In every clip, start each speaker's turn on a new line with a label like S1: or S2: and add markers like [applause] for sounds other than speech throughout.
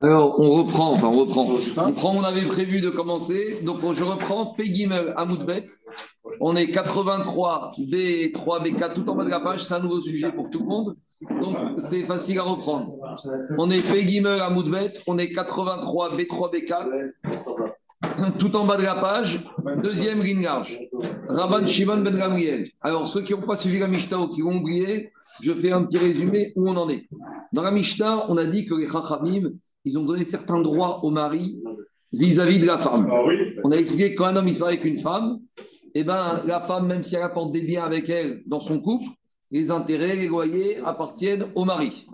S1: Alors, on reprend, enfin, on reprend. On prend, on avait prévu de commencer. Donc, je reprends Pegimel à Moudbet. On est 83 B3, B4, tout en bas de la page. C'est un nouveau sujet pour tout le monde. Donc, c'est facile à reprendre. On est Pegimel à Moudbet. On est 83 B3, B4. Tout en bas de la page, deuxième ligne large. Rabban Shimon Ben Gamriel. Alors, ceux qui n'ont pas suivi la Mishnah ou qui l'ont oublié, je fais un petit résumé où on en est. Dans la Mishnah, on a dit que les Chachamim, ils ont donné certains droits au mari vis-à-vis de la femme. Ah on a expliqué qu'un homme il se marie avec une femme, et eh ben la femme, même si elle apporte des biens avec elle dans son couple, les intérêts, les loyers appartiennent au mari.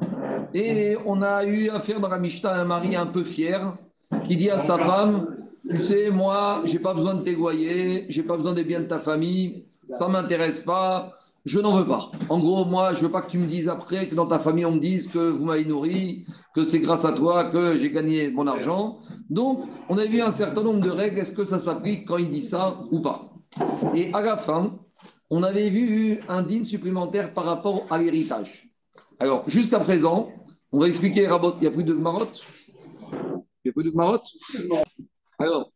S1: Et on a eu affaire dans la Mishnah à un mari un peu fier qui dit à sa femme Tu sais, moi, j'ai pas besoin de tes loyers, j'ai pas besoin des biens de ta famille, ça m'intéresse pas je n'en veux pas. En gros, moi, je veux pas que tu me dises après que dans ta famille, on me dise que vous m'avez nourri, que c'est grâce à toi que j'ai gagné mon argent. Donc, on a vu un certain nombre de règles. Est-ce que ça s'applique quand il dit ça ou pas? Et à la fin, on avait vu un digne supplémentaire par rapport à l'héritage. Alors, jusqu'à présent, on va expliquer Rabot. Il n'y a plus de marotte? Il n'y a plus de marotte? Alors,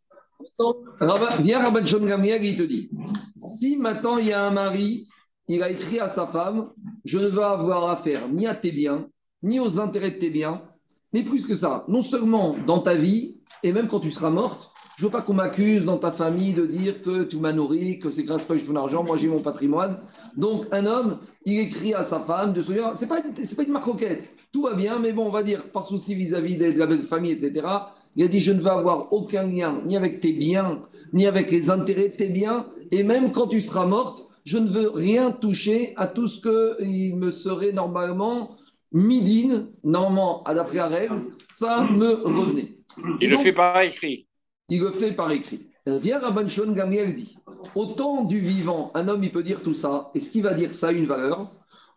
S1: viens Rabot John Gamiel, il te dit si maintenant il y a un mari il a écrit à sa femme Je ne veux avoir affaire ni à tes biens, ni aux intérêts de tes biens, mais plus que ça, non seulement dans ta vie, et même quand tu seras morte, je ne veux pas qu'on m'accuse dans ta famille de dire que tu m'as nourri, que c'est grâce à toi que je fais mon argent, moi j'ai mon patrimoine. Donc un homme, il écrit à sa femme de se dire, c'est pas, une marque tout va bien, mais bon, on va dire, par souci vis-à-vis de la famille, etc. Il a dit, je ne veux avoir aucun lien, ni avec tes biens, ni avec les intérêts de tes biens, et même quand tu seras morte, je ne veux rien toucher à tout ce qu'il me serait normalement midine, normalement, d'après la règle, ça me revenait.
S2: Il le fait par écrit.
S1: Il le fait par écrit. Viens Rabban Shon Gamliel dit Autant du vivant, un homme, il peut dire tout ça, est-ce qu'il va dire ça une valeur?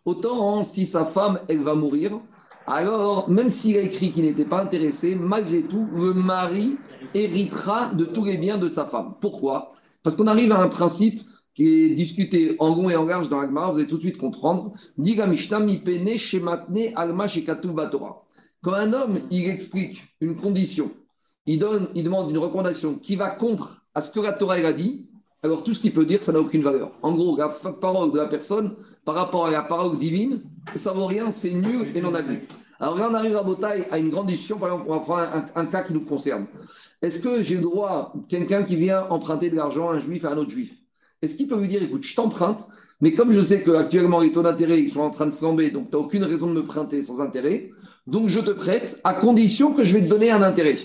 S1: Autant si sa femme, elle va mourir, alors, même s'il a écrit qu'il n'était pas intéressé, malgré tout, le mari héritera de tous les biens de sa femme. Pourquoi? Parce qu'on arrive à un principe qui est discuté en long et en large dans l'Agmara, vous allez tout de suite comprendre. Diga Mishnah mi pene shematne alma Batora. Quand un homme, il explique une condition, il, donne, il demande une recommandation qui va contre à ce que la Torah a dit, alors tout ce qu'il peut dire, ça n'a aucune valeur. En gros, la parole de la personne par rapport à la parole divine, ça vaut rien, c'est nul et non avenu. Alors là, on arrive à Botaï à une grande discussion. Par exemple, on va prendre un, cas qui nous concerne. Est-ce que j'ai droit, quelqu'un qui vient emprunter de l'argent à un juif à un autre juif? Est-ce qu'il peut lui dire, écoute, je t'emprunte, mais comme je sais qu'actuellement les taux d'intérêt ils sont en train de flamber, donc tu n'as aucune raison de me prêter sans intérêt, donc je te prête à condition que je vais te donner un intérêt.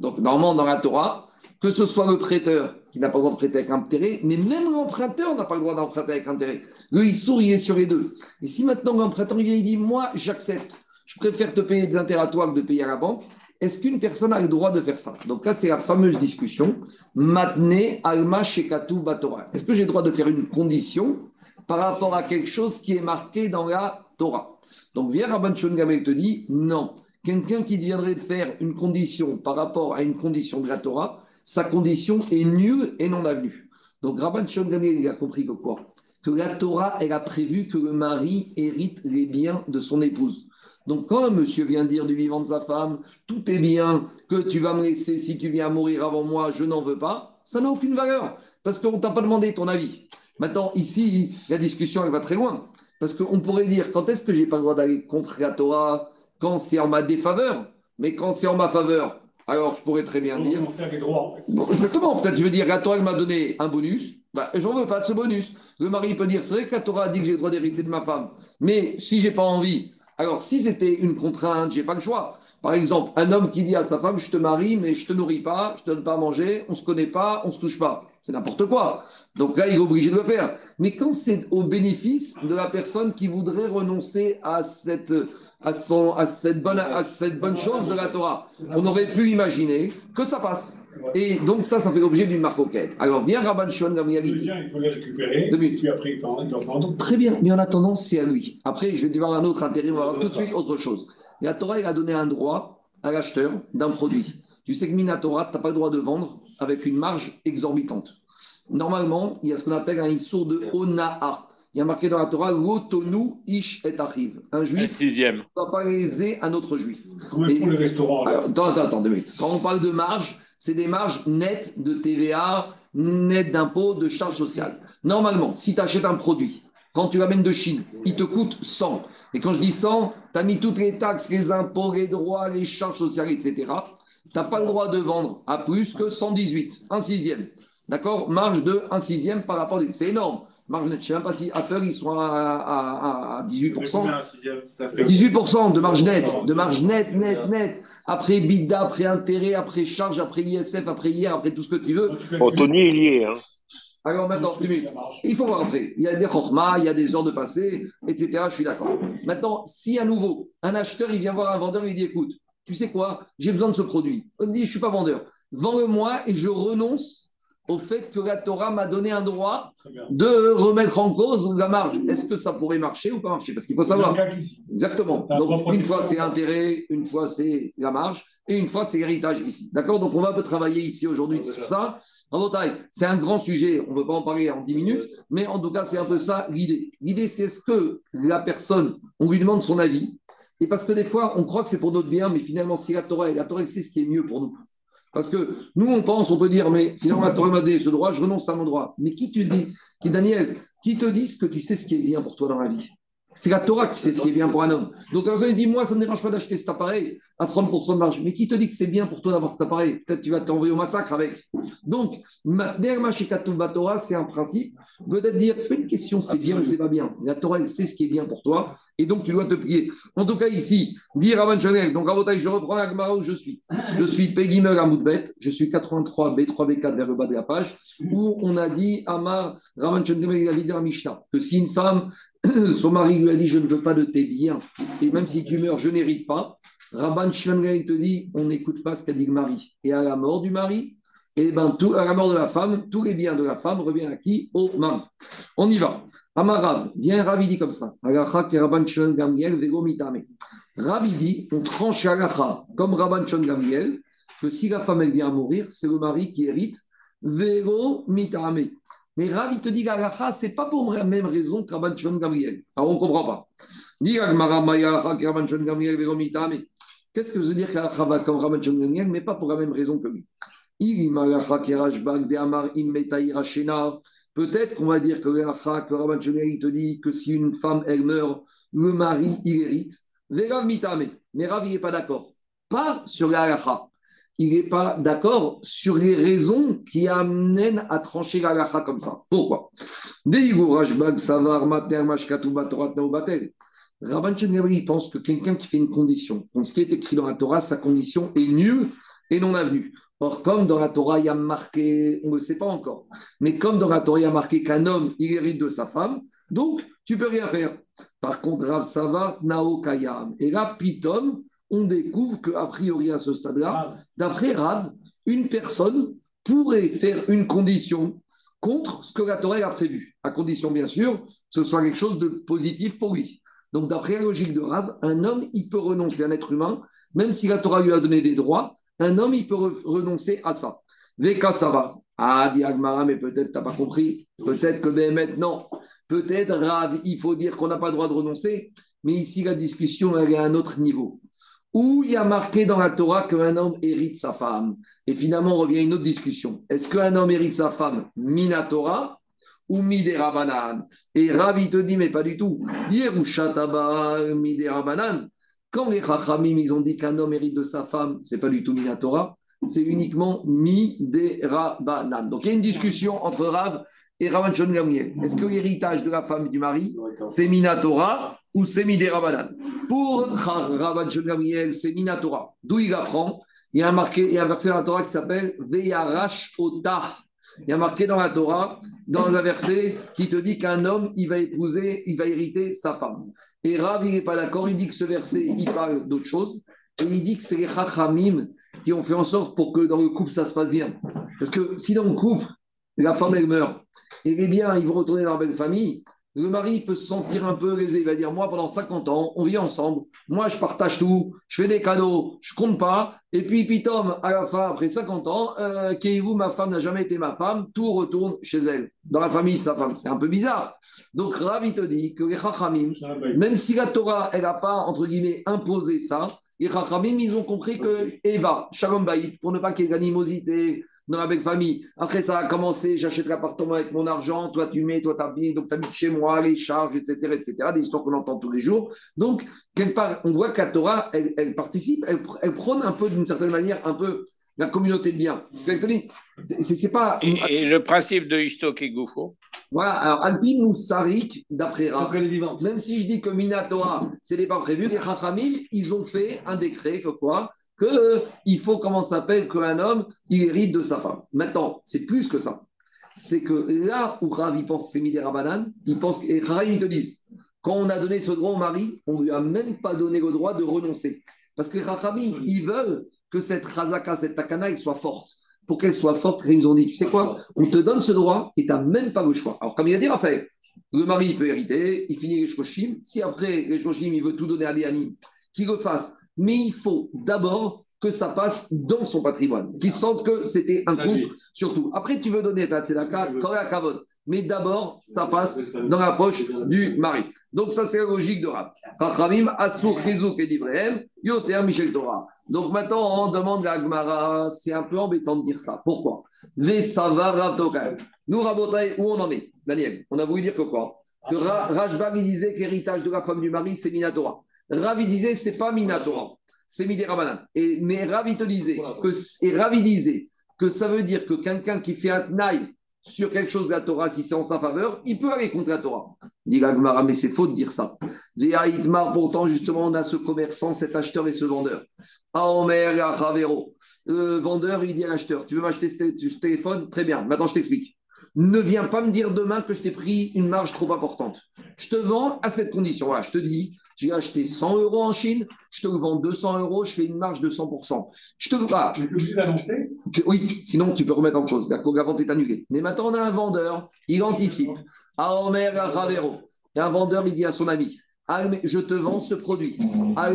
S1: Donc normalement dans la Torah, que ce soit le prêteur qui n'a pas le droit de prêter avec intérêt, mais même l'emprunteur n'a pas le droit d'emprunter avec intérêt. Lui, il sourit sur les deux. Et si maintenant l'emprunteur vient et dit, moi j'accepte, je préfère te payer des intérêts à toi que de payer à la banque, est-ce qu'une personne a le droit de faire ça? Donc là, c'est la fameuse discussion. Matne alma shekatu batora. Est-ce que j'ai le droit de faire une condition par rapport à quelque chose qui est marqué dans la Torah? Donc, viens Rabban Gamel te dit non. Quelqu'un qui viendrait faire une condition par rapport à une condition de la Torah, sa condition est nulle et non avenue. Donc, Rabban Gamel, il a compris que quoi? Que la Torah, elle a prévu que le mari hérite les biens de son épouse. Donc, quand un monsieur vient dire du vivant de sa femme, tout est bien, que tu vas me laisser, si tu viens mourir avant moi, je n'en veux pas, ça n'a aucune valeur, parce qu'on ne t'a pas demandé ton avis. Maintenant, ici, la discussion, elle va très loin, parce qu'on pourrait dire, quand est-ce que j'ai pas le droit d'aller contre la Torah? Quand c'est en ma défaveur, mais quand c'est en ma faveur, alors je pourrais très bien dire. exactement, peut-être je veux dire, la Torah m'a donné un bonus, bah, j'en veux pas de ce bonus. Le mari peut dire, c'est vrai que la Torah a dit que j'ai le droit d'hériter de ma femme, mais si j'ai pas envie, alors, si c'était une contrainte, j'ai pas le choix. Par exemple, un homme qui dit à sa femme, je te marie, mais je te nourris pas, je te donne pas à manger, on se connaît pas, on se touche pas. C'est n'importe quoi. Donc là, il est obligé de le faire. Mais quand c'est au bénéfice de la personne qui voudrait renoncer à cette à, son, à, cette bonne, à cette bonne chose de la Torah. On aurait pu imaginer que ça passe. Et donc ça, ça fait l'objet d'une marcoquette. Alors, viens Rabban Shimon Gamliel.
S3: Il faut les récupérer. Puis après, il faut
S1: Très bien, mais en attendant, c'est à lui. Après, je vais devoir un autre intérêt, on va voir tout de suite autre chose. La Torah, elle a donné un droit à l'acheteur d'un produit. Tu sais que Minatora, tu n'as pas le droit de vendre avec une marge exorbitante. Normalement, il y a ce qu'on appelle un issour de Ona'a. Il y a marqué dans la Torah Lotonu ish et arrive. Un juif
S2: ne
S1: doit pas léser un autre juif.
S3: Comment pour les restaurants
S1: Attends, attends, attends, deux minutes. Quand on parle de marge, c'est des marges nettes de TVA, nettes d'impôts, de charges sociales. Normalement, si tu achètes un produit, quand tu l'amènes de Chine, il te coûte 100. Et quand je dis 100, tu as mis toutes les taxes, les impôts, les droits, les charges sociales, etc. Tu n'as pas le droit de vendre à plus que 118, un sixième. D'accord? Marge de 1 sixième par rapport. C'est énorme. Marge nette. Je ne sais même pas si Apple, ils sont à, 18%. 18% de marge nette. De marge nette, nette, nette. Après BIDA, après intérêt, après charge, après ISF, après IR, après tout ce que tu veux.
S2: Bon, Tony est lié. Hein.
S1: Alors maintenant, il faut voir après. Il y a des chormas, il y a des heures de passé, etc. Je suis d'accord. Maintenant, si à nouveau, un acheteur, il vient voir un vendeur, il dit écoute, tu sais quoi, j'ai besoin de ce produit. On dit je ne suis pas vendeur. Vends-le-moi et je renonce au fait que la Torah m'a donné un droit de remettre en cause la marge. Est-ce que ça pourrait marcher ou pas marcher? Parce qu'il faut savoir. Exactement. Donc, une fois, c'est intérêt, une fois, c'est la marge, et une fois, c'est l'héritage ici. D'accord? Donc, on va un peu travailler ici aujourd'hui sur ça. C'est un grand sujet, on ne peut pas en parler en 10 minutes, mais en tout cas, c'est un peu ça l'idée. L'idée, c'est est-ce que la personne, on lui demande son avis, et parce que des fois, on croit que c'est pour notre bien, mais finalement, si la Torah, la Torah, c'est ce qui est mieux pour nous. Parce que nous, on pense, on peut dire, mais finalement, la Torah m'a donné ce droit, je renonce à mon droit. Mais qui te dit, qui Daniel, qui te dit que tu sais ce qui est bien pour toi dans la vie? C'est la Torah qui sait ce qui est bien pour un homme. Donc, la personne dit Moi, ça ne me dérange pas d'acheter cet appareil à 30% de marge. Mais qui te dit que c'est bien pour toi d'avoir cet appareil? Peut-être tu vas t'envoyer au massacre avec. Donc, Torah, c'est un principe. Peut-être dire C'est pas une question, c'est bien ou c'est pas bien. La Torah, elle sait ce qui est bien pour toi. Et donc, tu dois te plier. En tout cas, ici, dire Ravan Chanel, donc Rabotai, je reprends la Gemara où je suis. Je suis Pegimel à Moudbet. Je suis 83, B3, B4 vers le bas de la page. Où on a dit Amar Ravan Chanel, il a Mishnah que si une femme [clears throat] son mari lui a dit Je ne veux pas de tes biens, et même si tu meurs, je n'hérite pas. Rabban Shimon te dit On n'écoute pas ce qu'a dit le mari. Et à la mort du mari, et ben, tout, à la mort de la femme, tous les biens de la femme reviennent à qui? Au mari. On y va. Amarav, viens Ravi dit comme ça. Ravi dit On tranche à comme Rabban Gamriel, que si la femme elle vient à mourir, c'est le mari qui hérite. Vego mitame. Mais Rav, il te dit ce c'est pas pour la même raison que Rabban Shimon Gabriel. Alors, on ne comprend pas. Qu'est-ce que veut dire qu'Alacha comme Rabban Shimon Gabriel, mais pas pour la même raison que lui? Peut-être qu'on va dire que l'Alacha, que Rabban Shimon il te dit que si une femme, elle meurt, le mari, il hérite. Mais Rav, il n'est pas d'accord. Pas sur l'Alacha il n'est pas d'accord sur les raisons qui amènent à trancher la lacha comme ça. Pourquoi? Rabban il pense que quelqu'un qui fait une condition, ce qui est écrit dans la Torah, sa condition est nulle et non avenue. Or, comme dans la Torah, il y a marqué, on ne le sait pas encore, mais comme dans la Torah, il y a marqué qu'un homme, il hérite de sa femme, donc tu peux rien faire. Par contre, Rav Savar, Nao Kayam. Et là, Pitom, on découvre qu'a priori à ce stade-là, d'après Rav, une personne pourrait faire une condition contre ce que la Torah a prévu, à condition bien sûr que ce soit quelque chose de positif pour lui. Donc d'après la logique de Rav, un homme, il peut renoncer, un être humain, même si la Torah lui a donné des droits, un homme, il peut renoncer à ça. Veka ça Ah, dit mais peut-être tu n'as pas compris. Peut-être que ben, maintenant, peut-être Rav, il faut dire qu'on n'a pas le droit de renoncer. Mais ici, la discussion, elle est à un autre niveau où il y a marqué dans la Torah qu'un homme hérite sa femme? Et finalement, on revient à une autre discussion. Est-ce qu'un homme hérite sa femme mina Torah ou midera Et Ravi te dit, mais pas du tout. midera Quand les Chachamim, ils ont dit qu'un homme hérite de sa femme, c'est pas du tout mina Torah, c'est uniquement midera Donc il y a une discussion entre Rav et Ravan Gamriel. Est-ce que l'héritage de la femme et du mari, c'est Minatora ou c'est Midera Pour Gamriel, c'est Minatora. D'où il apprend Il y a un, marqué, il y a un verset dans la Torah qui s'appelle Veyarash Ota. Il y a marqué dans la Torah, dans un verset qui te dit qu'un homme, il va épouser, il va hériter sa femme. Et Rav, il n'est pas d'accord, il dit que ce verset, il parle d'autre chose. Et il dit que c'est les Chachamim qui ont fait en sorte pour que dans le couple, ça se passe bien. Parce que si dans le couple, la femme, elle meurt, et les biens, ils vont retourner dans la belle famille, le mari peut se sentir un peu lésé. Il va dire Moi, pendant 50 ans, on vit ensemble. Moi, je partage tout. Je fais des cadeaux. Je compte pas. Et puis, Pitom, à la fin, après 50 ans, euh, vous ma femme n'a jamais été ma femme. Tout retourne chez elle, dans la famille de sa femme. C'est un peu bizarre. Donc, Ravi te dit que les Chachamim, même si la Torah, elle n'a pas, entre guillemets, imposé ça, les Chachamim, ils ont compris que Eva, Shalom Baït, pour ne pas qu'il y ait d'animosité, dans la belle famille. Après, ça a commencé, j'achète l'appartement avec mon argent, toi tu mets, toi tu habites, donc tu habites chez moi, les charges, etc., etc., des histoires qu'on entend tous les jours. Donc, quelque part, on voit que la Torah, elle, participe, elle, elle prône un peu, d'une certaine manière, un peu la communauté de biens. C'est pas.
S2: Et, le principe de Ishtok et Goufo
S1: Voilà, alors Alpim ou Sarik, d'après Rav, même si je dis que Minatora, ce n'est pas prévu, les Chachamim, ils ont fait un décret que quoi? Qu'il faut, comment s'appelle, qu'un homme, il hérite de sa femme. Maintenant, c'est plus que ça. C'est que là où Rav, il pense, c'est Midera Banane, il pense, et Rav, ils te disent, quand on a donné ce droit au mari, on ne lui a même pas donné le droit de renoncer. Parce que les ils veulent que cette Razaka, cette Takana, elle soit forte. Pour qu'elle soit forte, ils nous ont dit, tu sais quoi, on te donne ce droit et tu n'as même pas le choix. Alors, comme il a dit Raphaël, le mari peut hériter, il finit les Shoshim. Si après les Shoshim, il veut tout donner à Léani, qu'il le fasse mais il faut d'abord que ça passe dans son patrimoine, qu'il sente que c'était un couple, surtout. Après, tu veux donner ta tzedaka, quand la kavod. Mais d'abord, ça passe dans la poche du mari. Donc, ça, c'est la logique de Rab. Chachamim, Asur, Chizuk et d'Ibrahim, Yoter, Michel Torah. Donc, maintenant, on demande à Agmara, c'est un peu embêtant de dire ça. Pourquoi? Vesava Rav Nous, Rabotai, où on en est? Daniel, on a voulu dire que quoi? Que Rajbag, il disait que l'héritage de la femme du mari, c'est Minatora. Ravi disait, c'est pas Minatora, c'est Midera Et, mais Ravi te disait, que, et Ravi disait que ça veut dire que quelqu'un qui fait un tnaï sur quelque chose de la Torah, si c'est en sa faveur, il peut aller contre la Torah. Dit Gagmara, mais c'est faux de dire ça. Pourtant, justement, on a ce commerçant, cet acheteur et ce vendeur. Aomer Le vendeur, il dit à l'acheteur Tu veux m'acheter ce téléphone? Très bien, maintenant je t'explique. Ne viens pas me dire demain que je t'ai pris une marge trop importante. Je te vends à cette condition. Voilà, je te dis, j'ai acheté 100 euros en Chine, je te vends 200 euros, je fais une marge de 100%. Je te
S3: ah, Tu es obligé d'annoncer
S1: Oui, sinon tu peux remettre en cause. La, vente est annulée. Mais maintenant, on a un vendeur, il anticipe. Aomer Ravero. Et un vendeur, il dit à son ami je te vends ce produit. Tu n'auras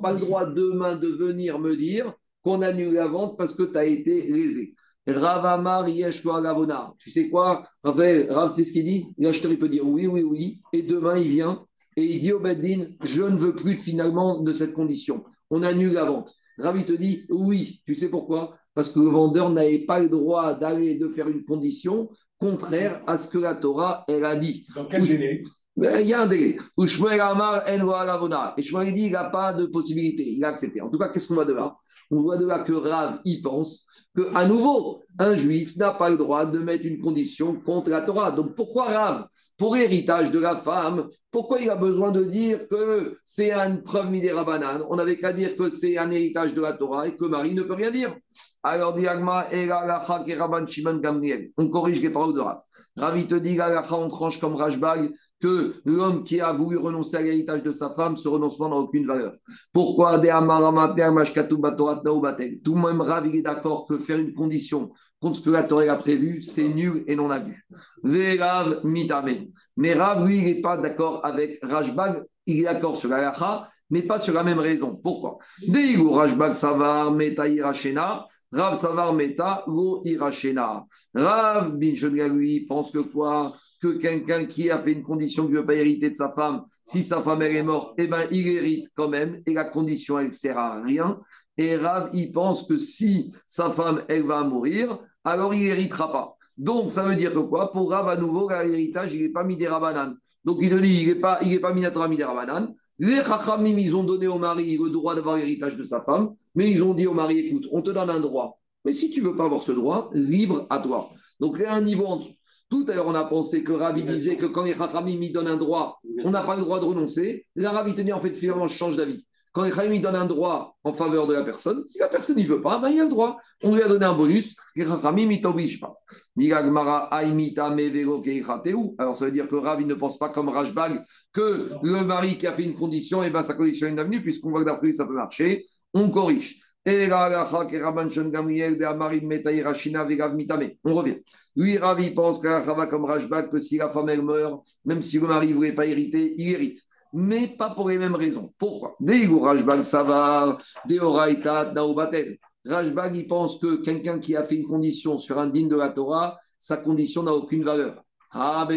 S1: pas le droit demain de venir me dire qu'on annule la vente parce que tu as été lésé. Ravamar Ravona. Tu sais quoi Raphaël, Rav, c'est ce qu'il dit? L'acheteur, il peut dire oui, oui, oui. Et demain, il vient et il dit au Beddin Je ne veux plus finalement de cette condition. On annule la vente. Rav, il te dit oui. Tu sais pourquoi? Parce que le vendeur n'avait pas le droit d'aller, de faire une condition contraire à ce que la Torah, elle a dit.
S3: Dans quel délai?
S1: Il y a un délai. Et Shmuel dit il n'a pas de possibilité. Il a accepté. En tout cas, qu'est-ce qu'on voit de là? On voit de là que Rav y pense que, à nouveau, un juif n'a pas le droit de mettre une condition contre la Torah. Donc pourquoi Rav Pour héritage de la femme, pourquoi il a besoin de dire que c'est une preuve midera banane On n'avait qu'à dire que c'est un héritage de la Torah et que Marie ne peut rien dire. Alors, on corrige les paroles de Rav. Rav, te dit, on tranche comme Rajbag, que l'homme qui a voulu renoncer à l'héritage de sa femme, ce renoncement n'a aucune valeur. Pourquoi Tout le même Rav, il est d'accord que faire une condition contre ce que la Torah a prévu, c'est nul et non vu. Rav mitame. Mais Rav, lui, il n'est pas d'accord avec Rajbag, il est d'accord sur la mais pas sur la même raison. Pourquoi? Deigu Rajbag Savar Meta Irachena, Rav Savar Meta Go Irachena. Rav Binchonga, lui, pense que quoi? Que quelqu'un qui a fait une condition qui ne veut pas hériter de sa femme, si sa femme est morte, eh ben, il hérite quand même, et la condition, elle ne sert à rien. Et Rav, il pense que si sa femme, elle va mourir, alors il n'héritera pas. Donc, ça veut dire que quoi? Pour Rav, à nouveau, l'héritage, il n'est pas mis des rabanan. Donc, il te dit, il n'est pas, il pas minatora rabanan. Les Chachamim, ils ont donné au mari le droit d'avoir l'héritage de sa femme, mais ils ont dit au mari, écoute, on te donne un droit. Mais si tu veux pas avoir ce droit, libre à toi. Donc, il y a un niveau. Tout à l'heure, on a pensé que Ravi disait que quand les Chachamim, donnent un droit, on n'a pas le droit de renoncer. La Ravi te dit, en fait, finalement, je change d'avis. Quand les Chachamim donnent un droit en faveur de la personne, si la personne ne veut pas, ben, il a le droit. On lui a donné un bonus, les Chachamim, ils ne t'obligent pas. Alors ça veut dire que Ravi ne pense pas comme Rajbag que le mari qui a fait une condition, et eh ben sa condition est devenue, puisqu'on voit que d'après ça peut marcher. On corrige. Que. On revient. Lui, Ravi pense va comme Rashbak, que si la femme elle meurt, même si le mari ne voulait pas hériter, il hérite. Mais pas pour les mêmes raisons. Pourquoi? Deigo Rashbak Savar, Naobatel. Il pense que quelqu'un qui a fait une condition sur un digne de la Torah, sa condition n'a aucune valeur. Ah,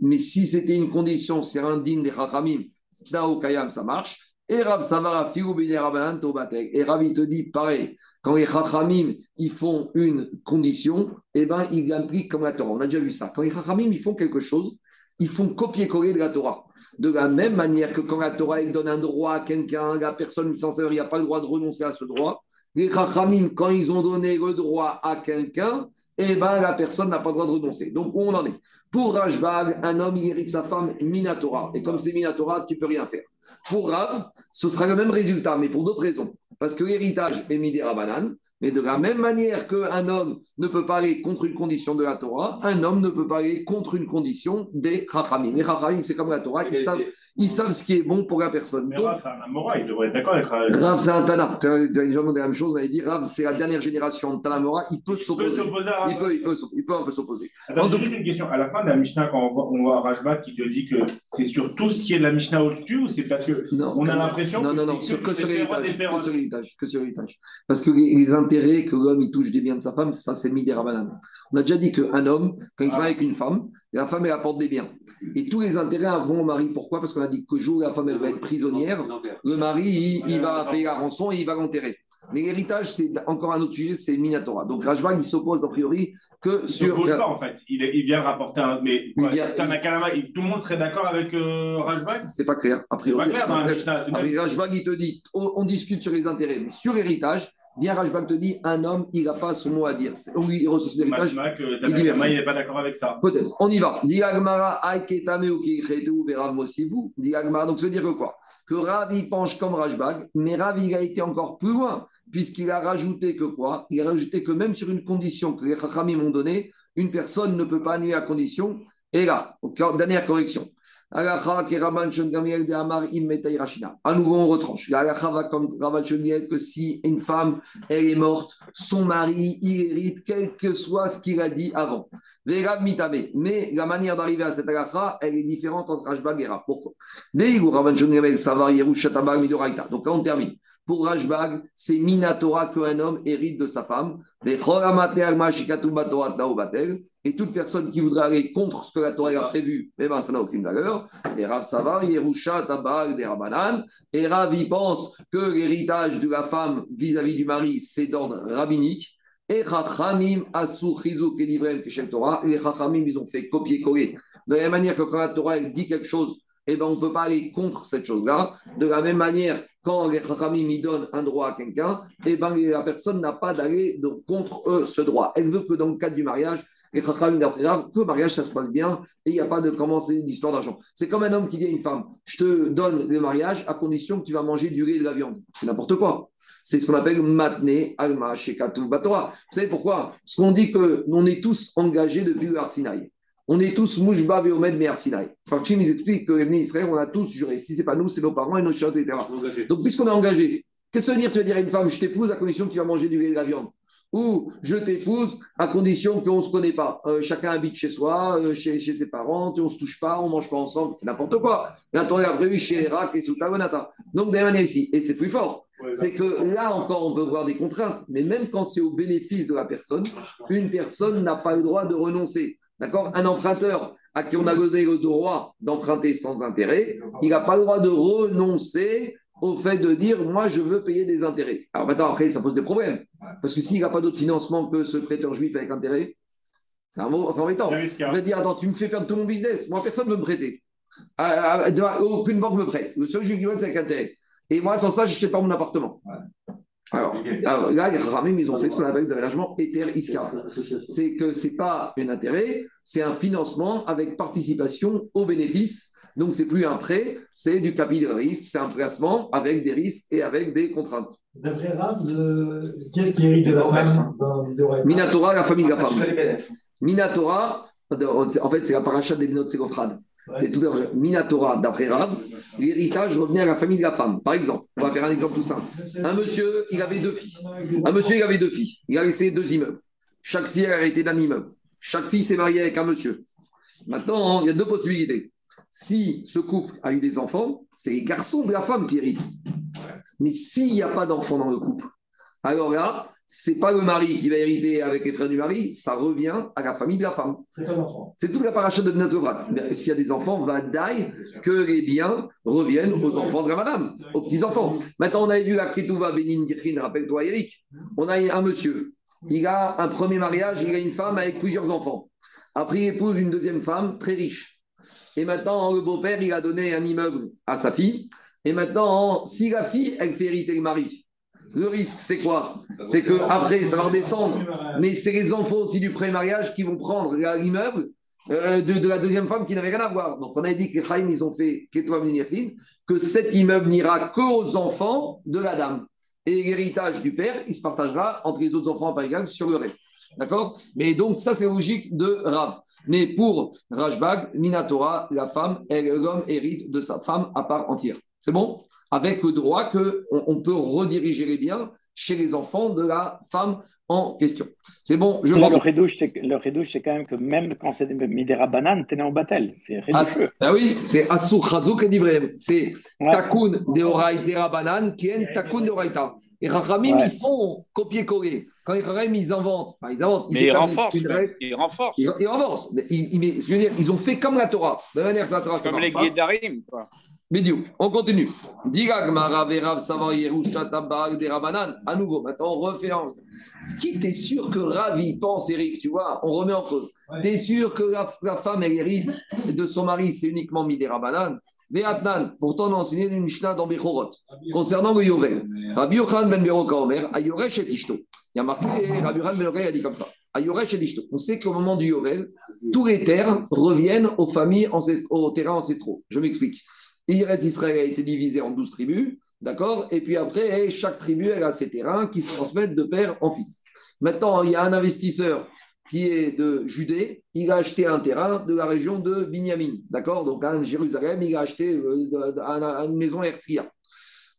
S1: mais si c'était une condition, c'est un digne des Chachamim, ça marche. Et Rav Et Rav, il te dit pareil, quand les Chachamim, ils font une condition, eh ben, ils l'impliquent comme la Torah. On a déjà vu ça. Quand les Chachamim, ils font quelque chose, ils font copier-coller de la Torah. De la même manière que quand la Torah donne un droit à quelqu'un, la personne sans il n'y a pas le droit de renoncer à ce droit. Les Chachamim, quand ils ont donné le droit à quelqu'un, eh ben, la personne n'a pas le droit de renoncer. Donc, où on en est? Pour Rajbag, un homme, il hérite sa femme Minatora. Et comme c'est Minatora, tu peux rien faire. Pour Rav, ce sera le même résultat, mais pour d'autres raisons. Parce que l'héritage est Midera Banane, mais de la même manière qu'un homme ne peut pas aller contre une condition de la Torah, un homme ne peut pas aller contre une condition des Chachamim. Les Chachamim, c'est comme la Torah, ils savent, ils savent ce qui est bon pour la personne.
S3: Mais Rav, c'est un Amora, il devrait être d'accord avec Rav.
S1: Rav, c'est un Tana. Tu as déjà demandé la même chose, on avait dit Rav, c'est la dernière génération de Tanamora, il peut s'opposer. Il peut, il peut, il peut un peu s'opposer.
S3: Attends, j'ai juste une question. À la fin de la Mishnah, quand on voit, on voit Rajbat qui te dit que c'est sur tout ce qui est de la Mishnah au-dessus, ou c'est parce que
S1: non,
S3: on a l'impression
S1: non, non, non, que, que, sur l'héritage, que sur l'héritage. Parce que les, intérêts que l'homme il touche des biens de sa femme, ça c'est Midera Rabanan. On a déjà dit qu'un homme, quand il se marie avec une femme, la femme elle apporte des biens. Et tous les intérêts vont au mari. Pourquoi? Parce qu'on dit que jour où la femme elle va être prisonnière, le mari il, va payer la rançon et il va l'enterrer. Mais l'héritage, c'est encore un autre sujet, c'est Minatora. Donc Rajbag, il s'oppose a priori que
S3: il
S1: sur.
S3: Il pas en fait. Il, il vient rapporter un. Mais quoi, vient... tout le monde serait d'accord avec euh, Rajbag
S1: C'est pas clair. A priori.
S3: Pas clair dans la Mishnah.
S1: Rajbag, il te dit on, on, discute sur les intérêts, mais sur l'héritage, Viens, Rajbak te dit un homme, il n'a pas son mot à dire. Oui, il reçoit son héritage.
S3: Il dit merci. Il n'est pas d'accord avec ça.
S1: Peut-être. On y va. Dit Agmara, Aiketame ou Verav aussi vous. Dit Agmara, donc ça veut dire que quoi? Que Rav, il penche comme Rajbag, mais Rav, il a été encore plus loin, puisqu'il a rajouté que quoi? Il a rajouté que même sur une condition que les Chachamim m'ont donnée, une personne ne peut pas annuler la condition. Et là, dernière correction. À nouveau, on retranche. La va comme que si une femme, elle est morte, son mari, il hérite, quel que soit ce qu'il a dit avant. Mais la manière d'arriver à cette halakha, elle est différente entre Rajbag et Rav. Pourquoi? Donc là, on termine. Pour Rajbag, c'est Minatora qu'un homme hérite de sa femme. Et toute personne qui voudrait aller contre ce que la Torah a prévu, eh ben, ça n'a aucune valeur. Et Rav Savar, Yerusha, Tabag, des Rabanan. Et Rav, il pense que l'héritage de la femme vis-à-vis du mari, c'est d'ordre rabbinique. Et Chachamim, Asur, Chizuk et Livrem, Keshem Torah. Les Chachamim, ils ont fait copier-coller. De la même manière que quand la Torah dit quelque chose, eh ben, on ne peut pas aller contre cette chose-là. De la même manière, quand les Chachamim donnent un droit à quelqu'un, eh ben, la personne n'a pas d'aller contre eux ce droit. Elle veut que dans le cadre du mariage, les Chachamim d'après que le mariage, ça se passe bien et il n'y a pas de commencer d'histoire d'argent. C'est comme un homme qui dit à une femme Je te donne le mariage à condition que tu vas manger du riz et de la viande. C'est n'importe quoi. C'est ce qu'on appelle matné, alma, shekatu, batora. Vous savez pourquoi? Parce qu'on dit qu'on est tous engagés depuis le Arsinaï. On est tous Mouchba, Veomed, mais Arsinaï. Farchim, ils expliquent que les Israël, on a tous juré. Si ce n'est pas nous, c'est nos parents et nos chiottes, etc. Donc, puisqu'on est engagé, qu'est-ce que ça veut dire Tu vas dire à une femme Je t'épouse à condition que tu vas manger du et de la viande? Ou je t'épouse à condition qu'on ne se connaît pas. Euh, chacun habite chez soi, euh, chez, chez, ses parents, on ne se touche pas, on ne mange pas ensemble, c'est n'importe quoi. Là, on a prévu chez Irak et sous Tagonata. Donc, de la manière ici, et c'est plus fort, c'est que là encore, on peut voir des contraintes, mais même quand c'est au bénéfice de la personne, une personne n'a pas le droit de renoncer. D'accord? Un emprunteur à qui on a donné le droit d'emprunter sans intérêt, il n'a pas le droit de renoncer au fait de dire moi je veux payer des intérêts. Alors maintenant, après, ça pose des problèmes. Parce que s'il n'a pas d'autre financement que ce prêteur juif avec intérêt, c'est un mot embêtant. Il va dire attends, tu me fais perdre tout mon business. Moi, personne ne veut me prêter. Ah, ah, aucune banque me prête. Le seul juif qui me c'est avec intérêt. Et moi, sans ça, je n'achète pas mon appartement. Alors, là, les Ramim, ils ont fait ce qu'on appelle des aménagements Ether Iska. C'est que ce n'est pas un intérêt, c'est un financement avec participation au bénéfice donc, c'est plus un prêt, c'est du capital risque, c'est un placement avec des risques et avec des contraintes.
S4: D'après Rav, qu'est-ce qui hérite de la femme
S1: Minatora, la famille de la femme. Minatora, en fait, c'est la paracha des notes Ségophrad. C'est tout Minatora, d'après Rav, l'héritage revenait à la famille de la femme. Par exemple, on va faire un exemple tout simple. Un monsieur, il avait deux filles. Un monsieur, il avait deux filles. Il a laissé deux immeubles. Chaque fille a hérité d'un immeuble. Chaque fille s'est mariée avec un monsieur. Maintenant, il y a deux possibilités. Si ce couple a eu des enfants, c'est les garçons de la femme qui héritent. Mais s'il n'y a pas d'enfants dans le couple, alors là, c'est pas le mari qui va hériter avec les frères du mari, ça revient à la famille de la femme.
S4: C'est
S1: toute la paracha de Bnazovrat. Mais S'il y a des enfants, va daille que les biens reviennent aux enfants de la madame, aux petits-enfants. Maintenant, on avait vu la Ketouva Benin rappelle-toi Eric. On a un monsieur, il a un premier mariage, il a une femme avec plusieurs enfants. Après, il épouse une deuxième femme très riche. Et maintenant, le beau-père, il a donné un immeuble à sa fille. Et maintenant, si la fille, elle fait hériter le mari, le risque, c'est quoi C'est que après, ça va redescendre. Mais c'est les enfants aussi du pré-mariage qui vont prendre l'immeuble euh, de, de la deuxième femme qui n'avait rien à voir. Donc, on a dit que les Chaim, ils ont fait que cet immeuble n'ira qu'aux enfants de la dame. Et l'héritage du père, il se partagera entre les autres enfants par sur le reste. D'accord? Mais donc, ça, c'est logique de Rav. Mais pour Rajbag, Minatora, la femme, l'homme hérite de sa femme à part entière. C'est bon? Avec le droit qu'on on peut rediriger les biens chez les enfants de la femme en question. C'est bon Je
S2: Là, le redouche, c'est quand même que même quand c'est des Midera banane, t'es né en batel. C'est
S1: Ah,
S2: ridicule.
S1: ah oui, c'est Asur Chazouk et. C'est. Takun de Rabanan qui est Takun de Horaïta. Et Rachamim,
S2: Ouais.
S1: ils font copier-coller. Quand les Rachamim, ils inventent, enfin, ils inventent, ils
S2: Mais il
S1: établissent
S2: renforce,
S1: une règle.
S2: il renforce.
S1: Ils, ils renforcent. Ils, ils- mais, je veux dire, ils ont fait comme la Torah. De la manière que la Torah,
S2: Comme les. Guédarim, quoi.
S1: Médio. On continue. À nouveau, maintenant, on refait en. Qui t'es sûr que Ravi pense, Eric, tu vois, on remet en cause.
S4: Ouais.
S1: T'es sûr que la, la femme, elle hérite de son mari, c'est uniquement mis des Rabanan. Ve'atnan, pourtant, on a enseigné une Mishnah dans Bechorot, concernant le Yovel. Rabbi Yochanan ben Beroka Omer, Ayoresh et Ishto. Il y a marqué, Rabbi Yochanan ben Beroka a dit comme ça. Ayoresh et Ishto. On sait qu'au moment du Yovel, tous les terres reviennent aux familles aux terrains ancestraux. Je m'explique. Israël a été divisé en 12 tribus, d'accord? Et puis après, chaque tribu, a ses terrains qui se transmettent de père en fils. Maintenant, il y a un investisseur qui est de Judée, il a acheté un terrain de la région de Binyamin, d'accord? Donc à Jérusalem, il a acheté euh, une maison Herzliya.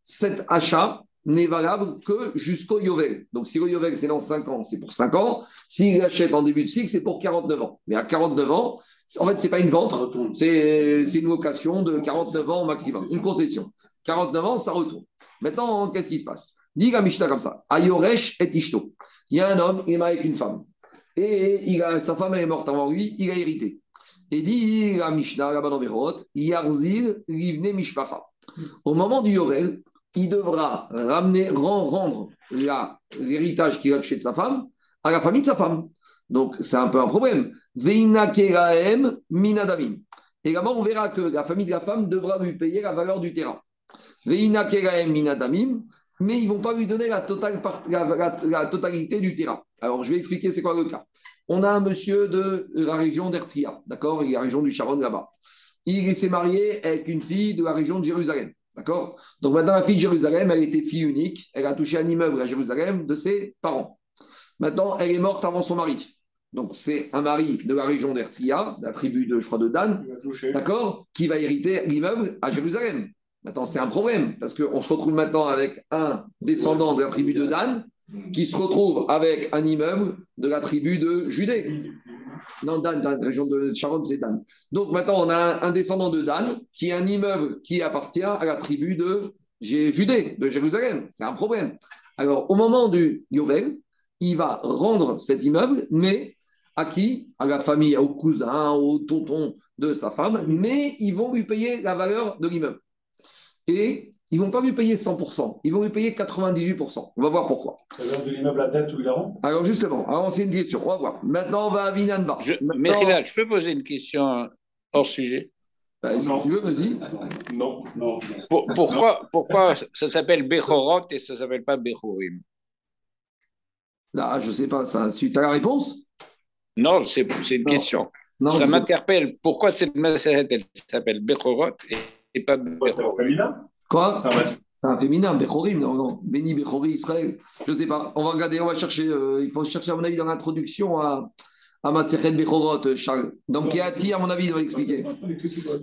S1: Cet achat n'est valable que jusqu'au Yovel. Donc si le Yovel, c'est dans 5 ans, c'est pour 5 ans. S'il achète en début de cycle, c'est pour 49 ans. Mais à 49 ans, en fait, ce n'est pas une vente, c'est c'est une location de 49 ans au maximum, une concession. 49 ans, ça retourne. Maintenant, qu'est-ce qui se passe? Dit la Mishnah comme ça Ayoresh et Ishto. Il y a un homme, il est marié avec une femme. Et il a, sa femme, est morte avant lui, il a hérité. Et dit la Mishnah, là-bas dans Yarzil Rivne Mishpacha. Au moment du Yovel, il devra ramener, ren- rendre l'héritage qu'il a touché de sa femme à la famille de sa femme. Donc, c'est un peu un problème. Veina keraem minadamim. Là-bas, on verra que la famille de la femme devra lui payer la valeur du terrain. Veina keraem minadamim, mais ils ne vont pas lui donner la totalité du terrain. Alors, je vais expliquer c'est quoi le cas. On a un monsieur de la région d'Erzia, d'accord Il est la région du Sharon là-bas. Il s'est marié avec une fille de la région de Jérusalem, d'accord Donc maintenant, la fille de Jérusalem, elle était fille unique. Elle a touché un immeuble à Jérusalem de ses parents. Maintenant, elle est morte avant son mari. Donc, c'est un mari de la région d'Erzia, de la tribu de, je crois, de Dan, d'accord, qui va hériter l'immeuble à Jérusalem. Maintenant, c'est un problème, parce qu'on se retrouve maintenant avec un descendant de la tribu de Dan qui se retrouve avec un immeuble de la tribu de Judée. Non, Dan, Dan, région de Sharon, c'est Dan. Donc maintenant, on a un, descendant de Dan qui a un immeuble qui appartient à la tribu de Judée, de Jérusalem. C'est un problème. Alors, au moment du Yovel, il va rendre cet immeuble, mais à qui? À la famille, au cousin, au tonton de sa femme, mais ils vont lui payer la valeur de l'immeuble. Et ils ne vont pas lui payer 100%, ils vont lui payer 98%. On va voir pourquoi.
S4: De l'immeuble à tête où il a
S1: Alors justement, alors c'est une question, on va voir. Maintenant, on va à Vinanbar.
S2: Je,
S1: Maintenant-
S2: je peux poser une question hors sujet?
S1: Bah, si
S3: Non.
S1: tu veux, vas-y.
S3: Non, non.
S2: Pour- pourquoi, pourquoi ça s'appelle Bechorot et ça ne s'appelle pas Bechorim?
S1: Là, je sais pas, ça, tu as la réponse?
S2: Non, c'est c'est une
S1: Non.
S2: question.
S1: Non,
S2: ça m'interpelle. Pourquoi cette masserette, elle s'appelle Bechorot et, et pas
S3: Ouais,
S1: Quoi. C'est un féminin, Bechorim, non, non. Béni, Bechori, Israël. Je sais pas. On va regarder, on va chercher. euh, il faut chercher, à mon avis, dans l'introduction à, Amasechet Bechorot, Charles. Donc, Kéati, à mon avis, il doit expliquer.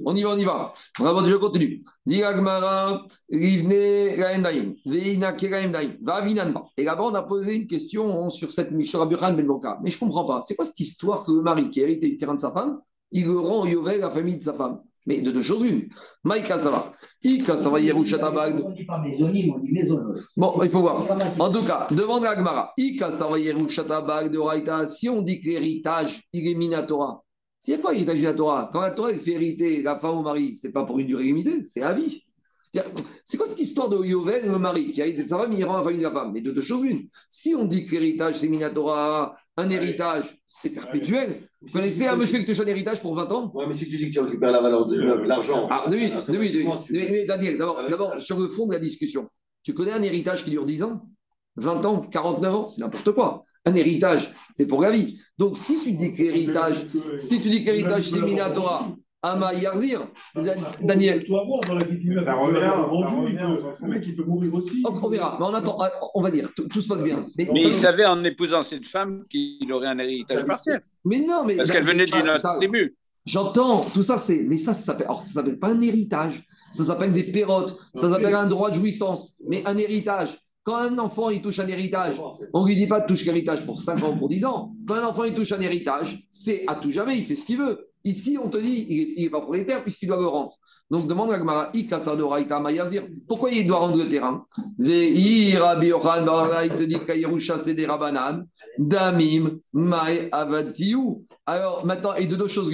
S1: On y va, on y va. Bravo, je continue. Diragmara, Rivne, Raendaim, Veina Keraendaim, Va Vinanba. Et là-bas, on a posé une question sur cette Mishra Burhan Ben Banka. Mais je ne comprends pas. C'est quoi cette histoire que le mari qui hérite du terrain de sa femme, il le rend au Yovel, la famille de sa femme? Mais de deux choses une. Maïka, ça va. Ika, ça va, Yerushatabag.
S5: On dit pas on dit.
S1: Bon, il faut voir. En tout cas, devant la Gemara, Ika, ça va, Yerushatabag de Raïta. Si on dit que l'héritage, il est Minatora, c'est quoi l'héritage Minatora Quand la Torah elle fait hériter la femme au mari, c'est pas pour une durée limitée, c'est à vie. C'est quoi cette histoire de Yovel, le mari, qui a hérité de sa femme, il rend la famille de la femme Mais de deux choses une. Si on dit que l'héritage, c'est Minatora, un héritage, c'est perpétuel. Vous connaissez un monsieur qui touche un héritage pour 20 ans?
S6: Oui, mais si tu dis que tu récupères la valeur de l'argent.
S1: Ah, de suite, de suite, Mais Daniel, d'abord, sur le fond de la discussion, tu connais un héritage qui dure 10 ans? 20 ans, 49 ans, c'est n'importe quoi. Un héritage, c'est pour la vie. Donc, si tu dis que l'héritage, si tu dis que l'héritage, c'est Minatora, Ama Yarzir, Daniel.
S3: Ça revient.
S4: Le mec, il peut mourir aussi.
S1: On, verra, mais on attend, on va dire, tout, tout se passe bien.
S7: Mais il savait en épousant cette femme qu'il aurait un héritage partiel.
S1: Mais non, mais.
S7: Parce qu'elle venait d'une autre tribu.
S1: J'entends, tout ça, c'est. Mais ça, ça s'appelle. Alors, ça s'appelle pas un héritage. Ça s'appelle des pérottes. Ça s'appelle un droit de jouissance. Mais un héritage. Quand un enfant, il touche un héritage, on ne lui dit pas de toucher l'héritage pour 5 ans, pour 10 ans. Quand un enfant, il touche un héritage, c'est à tout jamais, il fait ce qu'il veut. Ici, on te dit, il n'est pas propriétaire puisqu'il doit le rendre. Donc, demande à Gmara, pourquoi il doit rendre le terrain? Te dit c'est des damim, mai. Alors, maintenant, et de deux choses.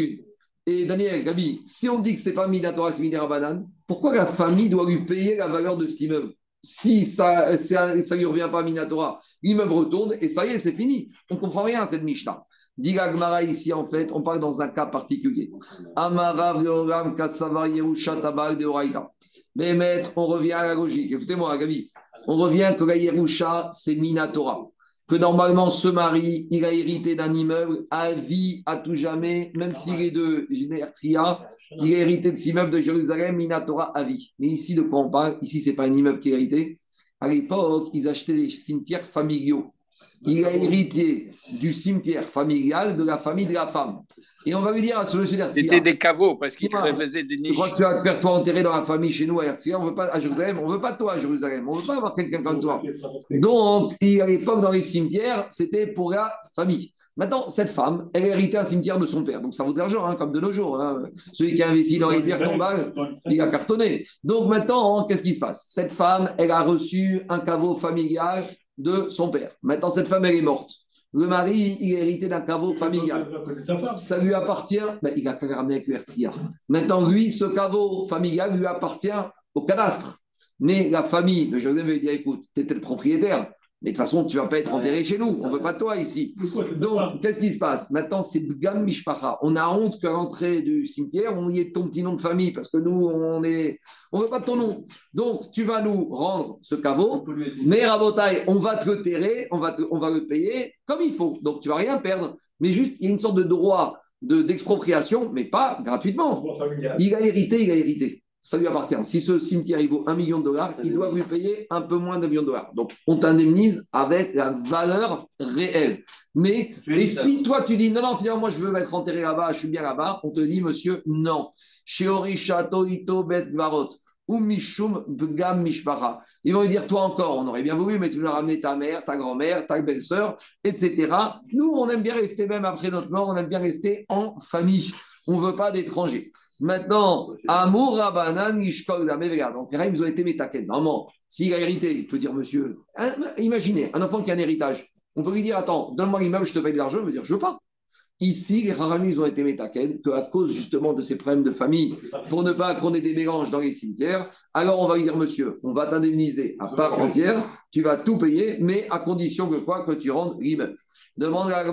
S1: Et Daniel, Gabi, si on dit que ce n'est pas Minatora, c'est Rabanan, pourquoi la famille doit lui payer la valeur de cet immeuble? Si ça ne lui revient pas à Minatora, l'immeuble retourne et ça y est, c'est fini. On ne comprend rien à cette Mishnah. Dit Gmara ici, en fait, on parle dans un cas particulier. Amarav de Oraïta. Mais maître, on revient à la logique. Écoutez-moi, Gabi. On revient que la Yerusha, c'est Minatora. Que normalement, ce mari, il a hérité d'un immeuble à vie, à tout jamais, même s'il est de Généertria, il a hérité de cet immeuble de Jérusalem, Minatora à vie. Mais ici, de quoi on parle? Ici, ce n'est pas un immeuble qui est hérité. À l'époque, ils achetaient des cimetières familiaux il a hérité du cimetière familial de la famille de la femme. Et on va lui dire à ce monsieur d'Ertzia.
S7: C'était des caveaux parce qu'il faisait des niches.
S1: Je crois que tu vas te faire toi enterrer dans la famille chez nous à Erzia. On veut pas à Jérusalem. On veut pas toi à Jérusalem. On veut pas avoir quelqu'un comme toi. Donc, à l'époque, dans les cimetières, c'était pour la famille. Maintenant, cette femme, elle a hérité un cimetière de son père. Donc, ça vaut de l'argent, hein, comme de nos jours. Hein. Celui qui a investi dans les pierres tombales, il a cartonné. Donc, maintenant, qu'est-ce qui se passe? Cette femme, elle a reçu un caveau familial de son père. Maintenant, cette femme, elle est morte. Le mari, il a hérité d'un caveau familial. Ça lui appartient, ben, il a qu'à ramener avec URTIA. Maintenant, lui, ce caveau familial lui appartient au cadastre. Mais la famille de Joseph veut dire écoute, tu es peut-être propriétaire, mais de toute façon, tu ne vas pas être enterré chez nous. On ne veut pas de toi ici. Donc, qu'est-ce qui se passe? Maintenant, c'est Bgam Mishpacha. On a honte qu'à l'entrée du cimetière, on y ait ton petit nom de famille parce que nous, on est, on veut pas de ton nom. Donc, tu vas nous rendre ce caveau. Mais Rabotai, on va te le terrer, on va, on va le payer comme il faut. Donc, tu vas rien perdre. Mais juste, il y a une sorte de droit d'expropriation, mais pas gratuitement. Il a hérité, il a hérité ça lui appartient. Si ce cimetière il vaut un million de dollars, il doit lui payer un peu moins d'un million de dollars. Donc, on t'indemnise avec la valeur réelle. Mais et si toi tu dis non, non, finalement, moi je veux être enterré là-bas, je suis bien là-bas, on te dit, monsieur, non. Ito Bet Varot. Ou Mishum Bgam Mishpacha. Ils vont lui dire, toi encore, on aurait bien voulu, mais tu nous as ramené ta mère, ta grand-mère, ta belle-sœur, etc. Nous, on aime bien rester, même après notre mort, on aime bien rester en famille. On ne veut pas d'étrangers. Maintenant, Amour Rabanan Ishkol Donc, les ils ont été métaken. Normalement, s'il a hérité, il peut dire, monsieur, imaginez, un enfant qui a un héritage. On peut lui dire, attends, donne-moi l'immeuble, je te paye de l'argent. Il va dire, je veux pas. Ici, les Haramis, ils ont été métaken, qu'à cause justement de ces problèmes de famille, pour ne pas qu'on ait des mélanges dans les cimetières, alors on va lui dire, monsieur, on va t'indemniser à part entière, tu vas tout payer, mais à condition que quoi Que tu rendes l'immeuble. Demande à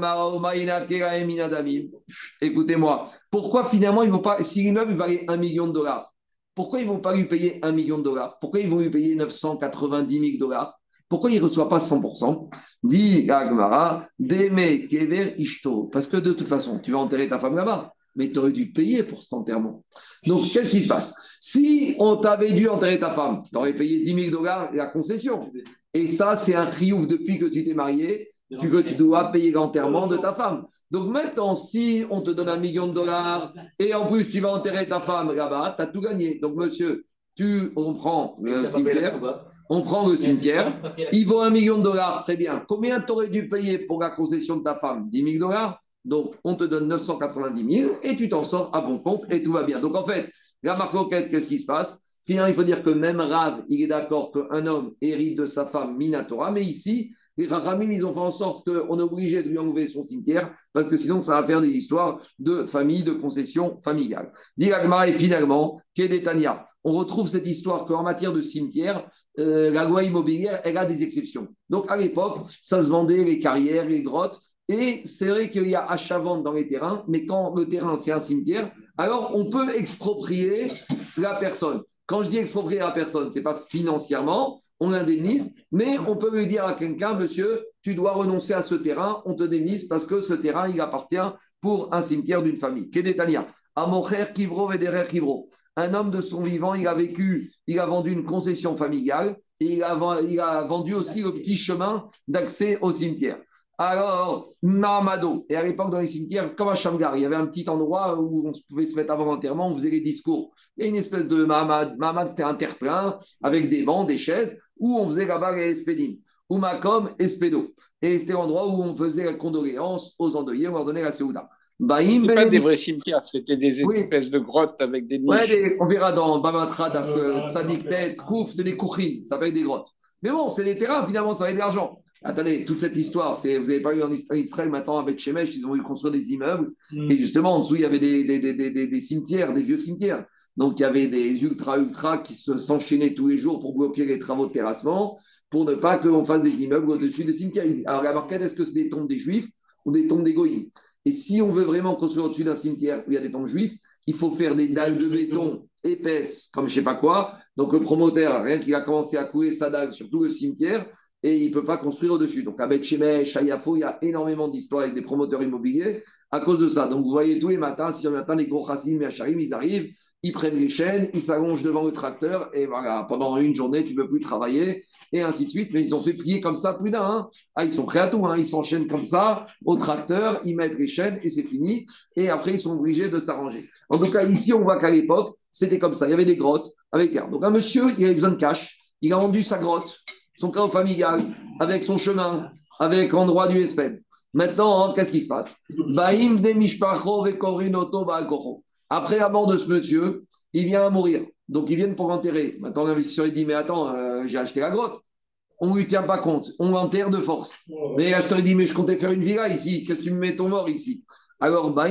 S1: Écoutez-moi, pourquoi finalement ils vont pas, si l'immeuble valait un million de dollars, pourquoi ils ne vont pas lui payer un million de dollars? Pourquoi ils vont lui payer 990 000 dollars? Pourquoi il ne reçoit pas 100% Dit Agmara, Deme Kever Ishto. Parce que de toute façon, tu vas enterrer ta femme là-bas, mais tu aurais dû payer pour cet enterrement. Donc, qu'est-ce qui se passe? Si on t'avait dû enterrer ta femme, tu aurais payé 10 000 dollars la concession. Et ça, c'est un riouf depuis que tu t'es marié. tu, tu dois payer l'enterrement de ta femme. Donc maintenant, si on te donne un million de dollars et en plus tu vas enterrer ta femme là-bas, tu as tout gagné. Donc monsieur, tu, on prend le cimetière, on prend le cimetière, il vaut un million de dollars, très bien. Combien tu aurais dû payer pour la concession de ta femme? 10 000 dollars. Donc on te donne 990 000 et tu t'en sors à bon compte et tout va bien. Donc en fait, la marque qu'est-ce qui se passe? Finalement, il faut dire que même Rav, il est d'accord qu'un homme hérite de sa femme Minatora, mais ici, les Rachamim, ils ont fait en sorte qu'on est obligé de lui enlever son cimetière, parce que sinon, ça va faire des histoires de famille, de concession familiale. Dit et finalement, Kedetania, on retrouve cette histoire qu'en matière de cimetière, euh, la loi immobilière, elle a des exceptions. Donc, à l'époque, ça se vendait les carrières, les grottes, et c'est vrai qu'il y a achat-vente dans les terrains, mais quand le terrain, c'est un cimetière, alors on peut exproprier la personne. Quand je dis exproprier la personne, ce n'est pas financièrement, on l'indemnise, mais on peut lui dire à quelqu'un, monsieur, tu dois renoncer à ce terrain, on te démise parce que ce terrain, il appartient pour un cimetière d'une famille. Kedetania, Amocher Kivro Vederer Kivro. Un homme de son vivant, il a vécu, il a vendu une concession familiale et il a vendu aussi le petit chemin d'accès au cimetière. Alors, Mahamado, et à l'époque dans les cimetières, comme à Shamgar, il y avait un petit endroit où on pouvait se mettre avant l'enterrement, on faisait les discours. Il y a une espèce de Mahamad. Mahamad, c'était un terre-plein avec des bancs, des chaises, où on faisait là-bas les espédim. Ou Makom, Espedo. Et c'était l'endroit où on faisait la condoléance aux endeuillés, on leur donnait la Séouda.
S7: C'était pas des vrais cimetières, c'était des espèces de grottes avec des niches.
S1: Ouais, on verra dans Bamatra, Tzadik Tet, Kouf, c'est des kouchines, ça va être des grottes. Mais bon, c'est des terrains, finalement, ça va être de l'argent. Attendez, toute cette histoire, c'est, vous n'avez pas eu en Israël maintenant avec Shemesh, ils ont eu construire des immeubles. Mm. Et justement, en dessous, il y avait des, des, des, des, cimetières, des vieux cimetières. Donc, il y avait des ultra-ultra qui s'enchaînaient tous les jours pour bloquer les travaux de terrassement, pour ne pas qu'on fasse des immeubles au-dessus des cimetières. Alors, la marquette, est-ce que c'est des tombes des juifs ou des tombes des goïms Et si on veut vraiment construire au-dessus d'un cimetière où il y a des tombes juifs, il faut faire des dalles de béton épaisses, comme je ne sais pas quoi. Donc, le promoteur, rien qu'il a commencé à couler sa dalle sur tout le cimetière, et il ne peut pas construire au-dessus. Donc, avec Shemesh, Ayafo, il y a énormément d'histoires avec des promoteurs immobiliers à cause de ça. Donc, vous voyez tous les matins, si le matin, les gros chassim et Hacharim, ils arrivent, ils prennent les chaînes, ils s'allongent devant le tracteur, et voilà, pendant une journée, tu ne peux plus travailler, et ainsi de suite. Mais ils ont fait plier comme ça plus d'un. Hein. Ah, ils sont prêts à tout, hein. ils s'enchaînent comme ça au tracteur, ils mettent les chaînes, et c'est fini. Et après, ils sont obligés de s'arranger. En tout cas, ici, on voit qu'à l'époque, c'était comme ça. Il y avait des grottes avec Donc, un monsieur, il avait besoin de cash, il a vendu sa grotte son cas familial, avec son chemin, avec l'endroit du Espen. Maintenant, hein, qu'est-ce qui se passe? Après la mort de ce monsieur, il vient à mourir. Donc, ils viennent pour l'enterrer. Maintenant, l'investisseur, il dit Mais attends, euh, j'ai acheté la grotte. On ne lui tient pas compte. On l'enterre de force. Mais l'acheteur, il dit Mais je comptais faire une villa ici. Qu'est-ce que tu me mets ton mort ici? Alors, Alors,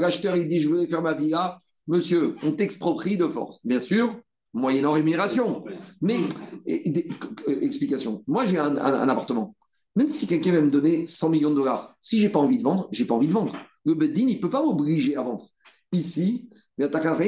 S1: l'acheteur, il dit Je voulais faire ma villa. Monsieur, on t'exproprie de force. Bien sûr, moyennant rémunération. Mais, explication, moi j'ai un, appartement. Même si quelqu'un va me donner 100 millions de dollars, si j'ai pas envie de vendre, j'ai pas envie de vendre. Le Beddin, il peut pas m'obliger à vendre. Ici,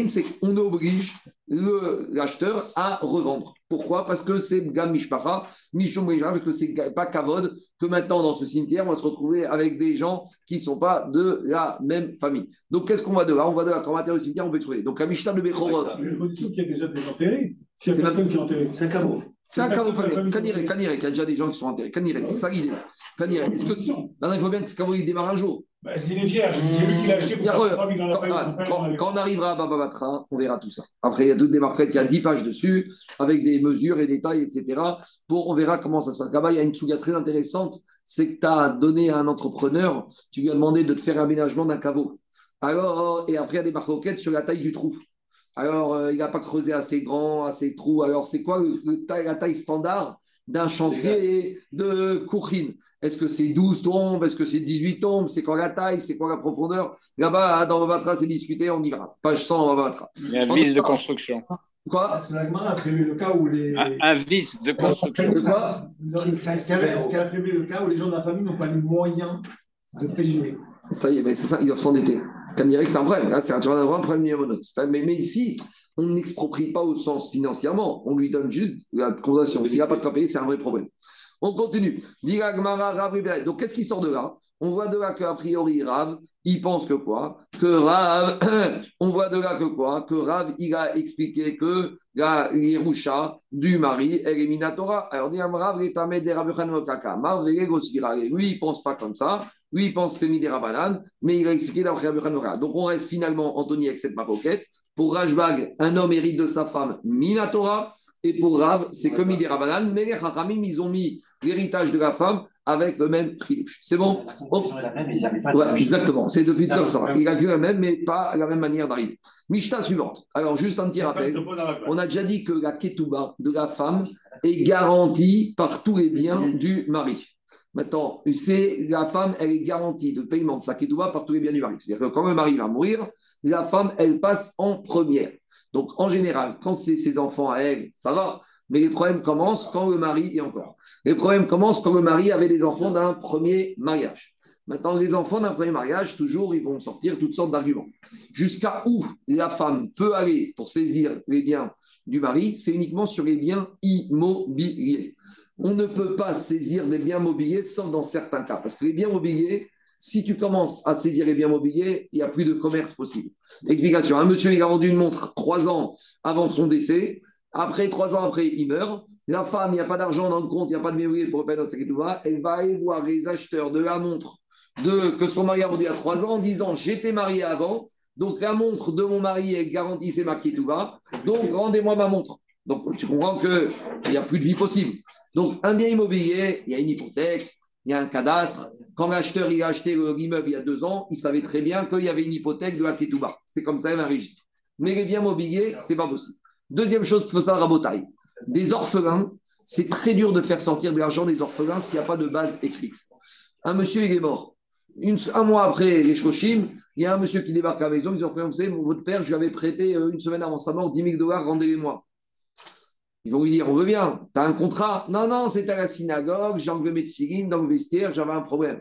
S1: c'est qu'on oblige l'acheteur à revendre. Pourquoi? Parce que c'est Gam Mishpacha, parce que c'est pas Kavod que maintenant dans ce cimetière, on va se retrouver avec des gens qui ne sont pas de la même famille. Donc qu'est-ce qu'on va de là? On va de là qu'en matière de cimetière, on peut trouver. Donc la Mishnah de Bechorot.
S4: Il y a déjà des enterrés. S'il y a personne qui est enterré.
S5: C'est un caveau.
S1: C'est un caveau familial. Kanirek, Kanirek, il y a déjà des gens qui sont enterrés. Kanirek, c'est ça l'idée. Kanirek, est-ce que. Non, il faut bien que ce caveau il démarre un jour.
S4: Bah, S'il est vierge, c'est lui qui l'a acheté pour sa femme, il en a
S1: pas quand, quand, on arrivera à Bababatra, on verra tout ça. Après, il y a toutes des marquettes, il y a 10 pages dessus, avec des mesures et des tailles, etc. Pour, on verra comment ça se passe. Là-bas, il y a une souga très intéressante, c'est que tu as donné à un entrepreneur, tu lui as demandé de te faire aménagement d'un caveau. Alors, et après, il y a des marquettes sur la taille du trou. Alors, euh, il n'a pas creusé assez grand, assez trou. Alors, c'est quoi la taille standard d'un chantier de courine. Est-ce que c'est 12 tombes? Est-ce que c'est 18 tombes? C'est quoi la taille? C'est quoi la profondeur? Là-bas, dans Vavatra, c'est discuté, on y va. Page 100 dans Vavatra.
S7: Il y a un vice de construction.
S1: Quoi?
S4: Parce que a prévu le cas où les.
S7: Un, vice de construction.
S1: quoi?
S4: Est-ce qu'elle a prévu le cas où les gens de la famille n'ont pas les moyens de payer
S1: Ça y est, c'est ça, ils doivent s'endetter. Quand dirait que c'est un problème. Là, c'est un, un problème mais, mais ici, on n'exproprie pas au sens financièrement, on lui donne juste la condamnation. S'il n'a pas de quoi c'est un vrai problème. On continue. Donc, qu'est-ce qui sort de là? On voit de là qu'a priori, Rav, il pense que quoi? Que Rav, [clears throat] on voit de là que quoi? Que Rav, il a expliqué que la du mari, est Minatora. Alors, dit Rav, des Lui, il pense pas comme ça. Lui, il pense que c'est Midera Banane, mais il a expliqué d'après Rabbi. Donc, on reste finalement, Anthony, avec cette maroquette. Pour Rajbag, un homme hérite de sa femme Minatora. Et pour Rav, c'est comme Midera Banane. Mais les Chachamim, ils ont mis l'héritage de la femme avec le même chidouche. C'est bon? Ouais, Exactement, c'est depuis tout ça. Il a que la même, mais pas la même manière d'arriver. Mishta suivante. Alors, juste un petit rappel. On a déjà dit que la ketouba de la femme est garantie par tous les biens du mari. Maintenant, la femme, elle est garantie de paiement de sa ketouba par tous les biens du mari. C'est-à-dire que quand le mari va mourir, la femme, elle passe en première. Donc, en général, quand c'est ses enfants à elle, ça va. Mais les problèmes commencent quand le mari est encore. Les problèmes commencent quand le mari avait des enfants d'un premier mariage. Maintenant, les enfants d'un premier mariage, toujours, ils vont sortir toutes sortes d'arguments. Jusqu'à où la femme peut aller pour saisir les biens du mari, c'est uniquement sur les biens immobiliers on ne peut pas saisir des biens mobiliers sauf dans certains cas. Parce que les biens mobiliers, si tu commences à saisir les biens mobiliers, il n'y a plus de commerce possible. Explication. Un monsieur, il a vendu une montre trois ans avant son décès. Après, trois ans après, il meurt. La femme, il n'y a pas d'argent dans le compte, il n'y a pas de mobilier pour payer dans sa Elle va aller voir les acheteurs de la montre que son mari a vendu à trois ans en disant J'étais marié avant, donc la montre de mon mari est garantie, c'est ma ketouva, donc rendez-moi ma montre. Donc tu comprends qu'il n'y a plus de vie possible. Donc, un bien immobilier, il y a une hypothèque, il y a un cadastre. Quand l'acheteur a acheté l'immeuble il y a deux ans, il savait très bien qu'il y avait une hypothèque de la Ketouba. C'était comme ça, il y un registre. Mais les biens mobiliers, ce n'est pas possible. Deuxième chose qu'il faut savoir à des orphelins, c'est très dur de faire sortir de l'argent des orphelins s'il n'y a pas de base écrite. Un monsieur, est mort. un mois après les Shoshim, il y a un monsieur qui débarque à la maison, ils ont fait, vous votre père, je lui avais prêté euh, une semaine avant sa mort 10 000 dollars, rendez-les-moi. Ils vont lui dire, on veut bien, tu as un contrat? Non, non, c'était à la synagogue, j'ai enlevé mes filines dans le vestiaire, j'avais un problème.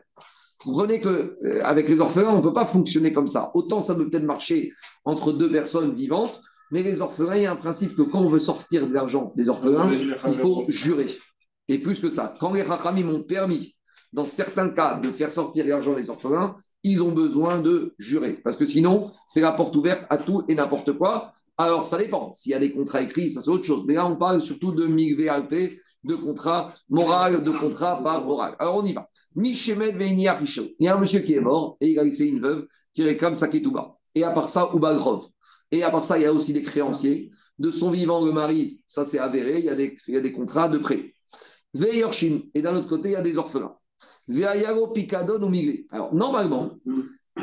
S1: Vous comprenez qu'avec les orphelins, on ne peut pas fonctionner comme ça. Autant ça peut peut-être marcher entre deux personnes vivantes, mais les orphelins, il y a un principe que quand on veut sortir de l'argent des orphelins, il faut jurer. Et plus que ça, quand les Rachamim m'ont permis, dans certains cas, de faire sortir l'argent des orphelins, ils ont besoin de jurer. Parce que sinon, c'est la porte ouverte à tout et n'importe quoi. Alors, ça dépend. S'il y a des contrats écrits, ça c'est autre chose. Mais là, on parle surtout de MIGVAP, de contrat moral, de contrat par oral. Alors, on y va. Il y a un monsieur qui est mort et il a laissé une veuve qui réclame sa ketouba. Et à part ça, Ubagrov. Et à part ça, il y a aussi des créanciers. De son vivant, le mari, ça c'est avéré, il y, a des, il y a des contrats de prêt. Veyorshin. Et d'un autre côté, il y a des orphelins. Veayaro Picadon ou Migré. Alors, normalement,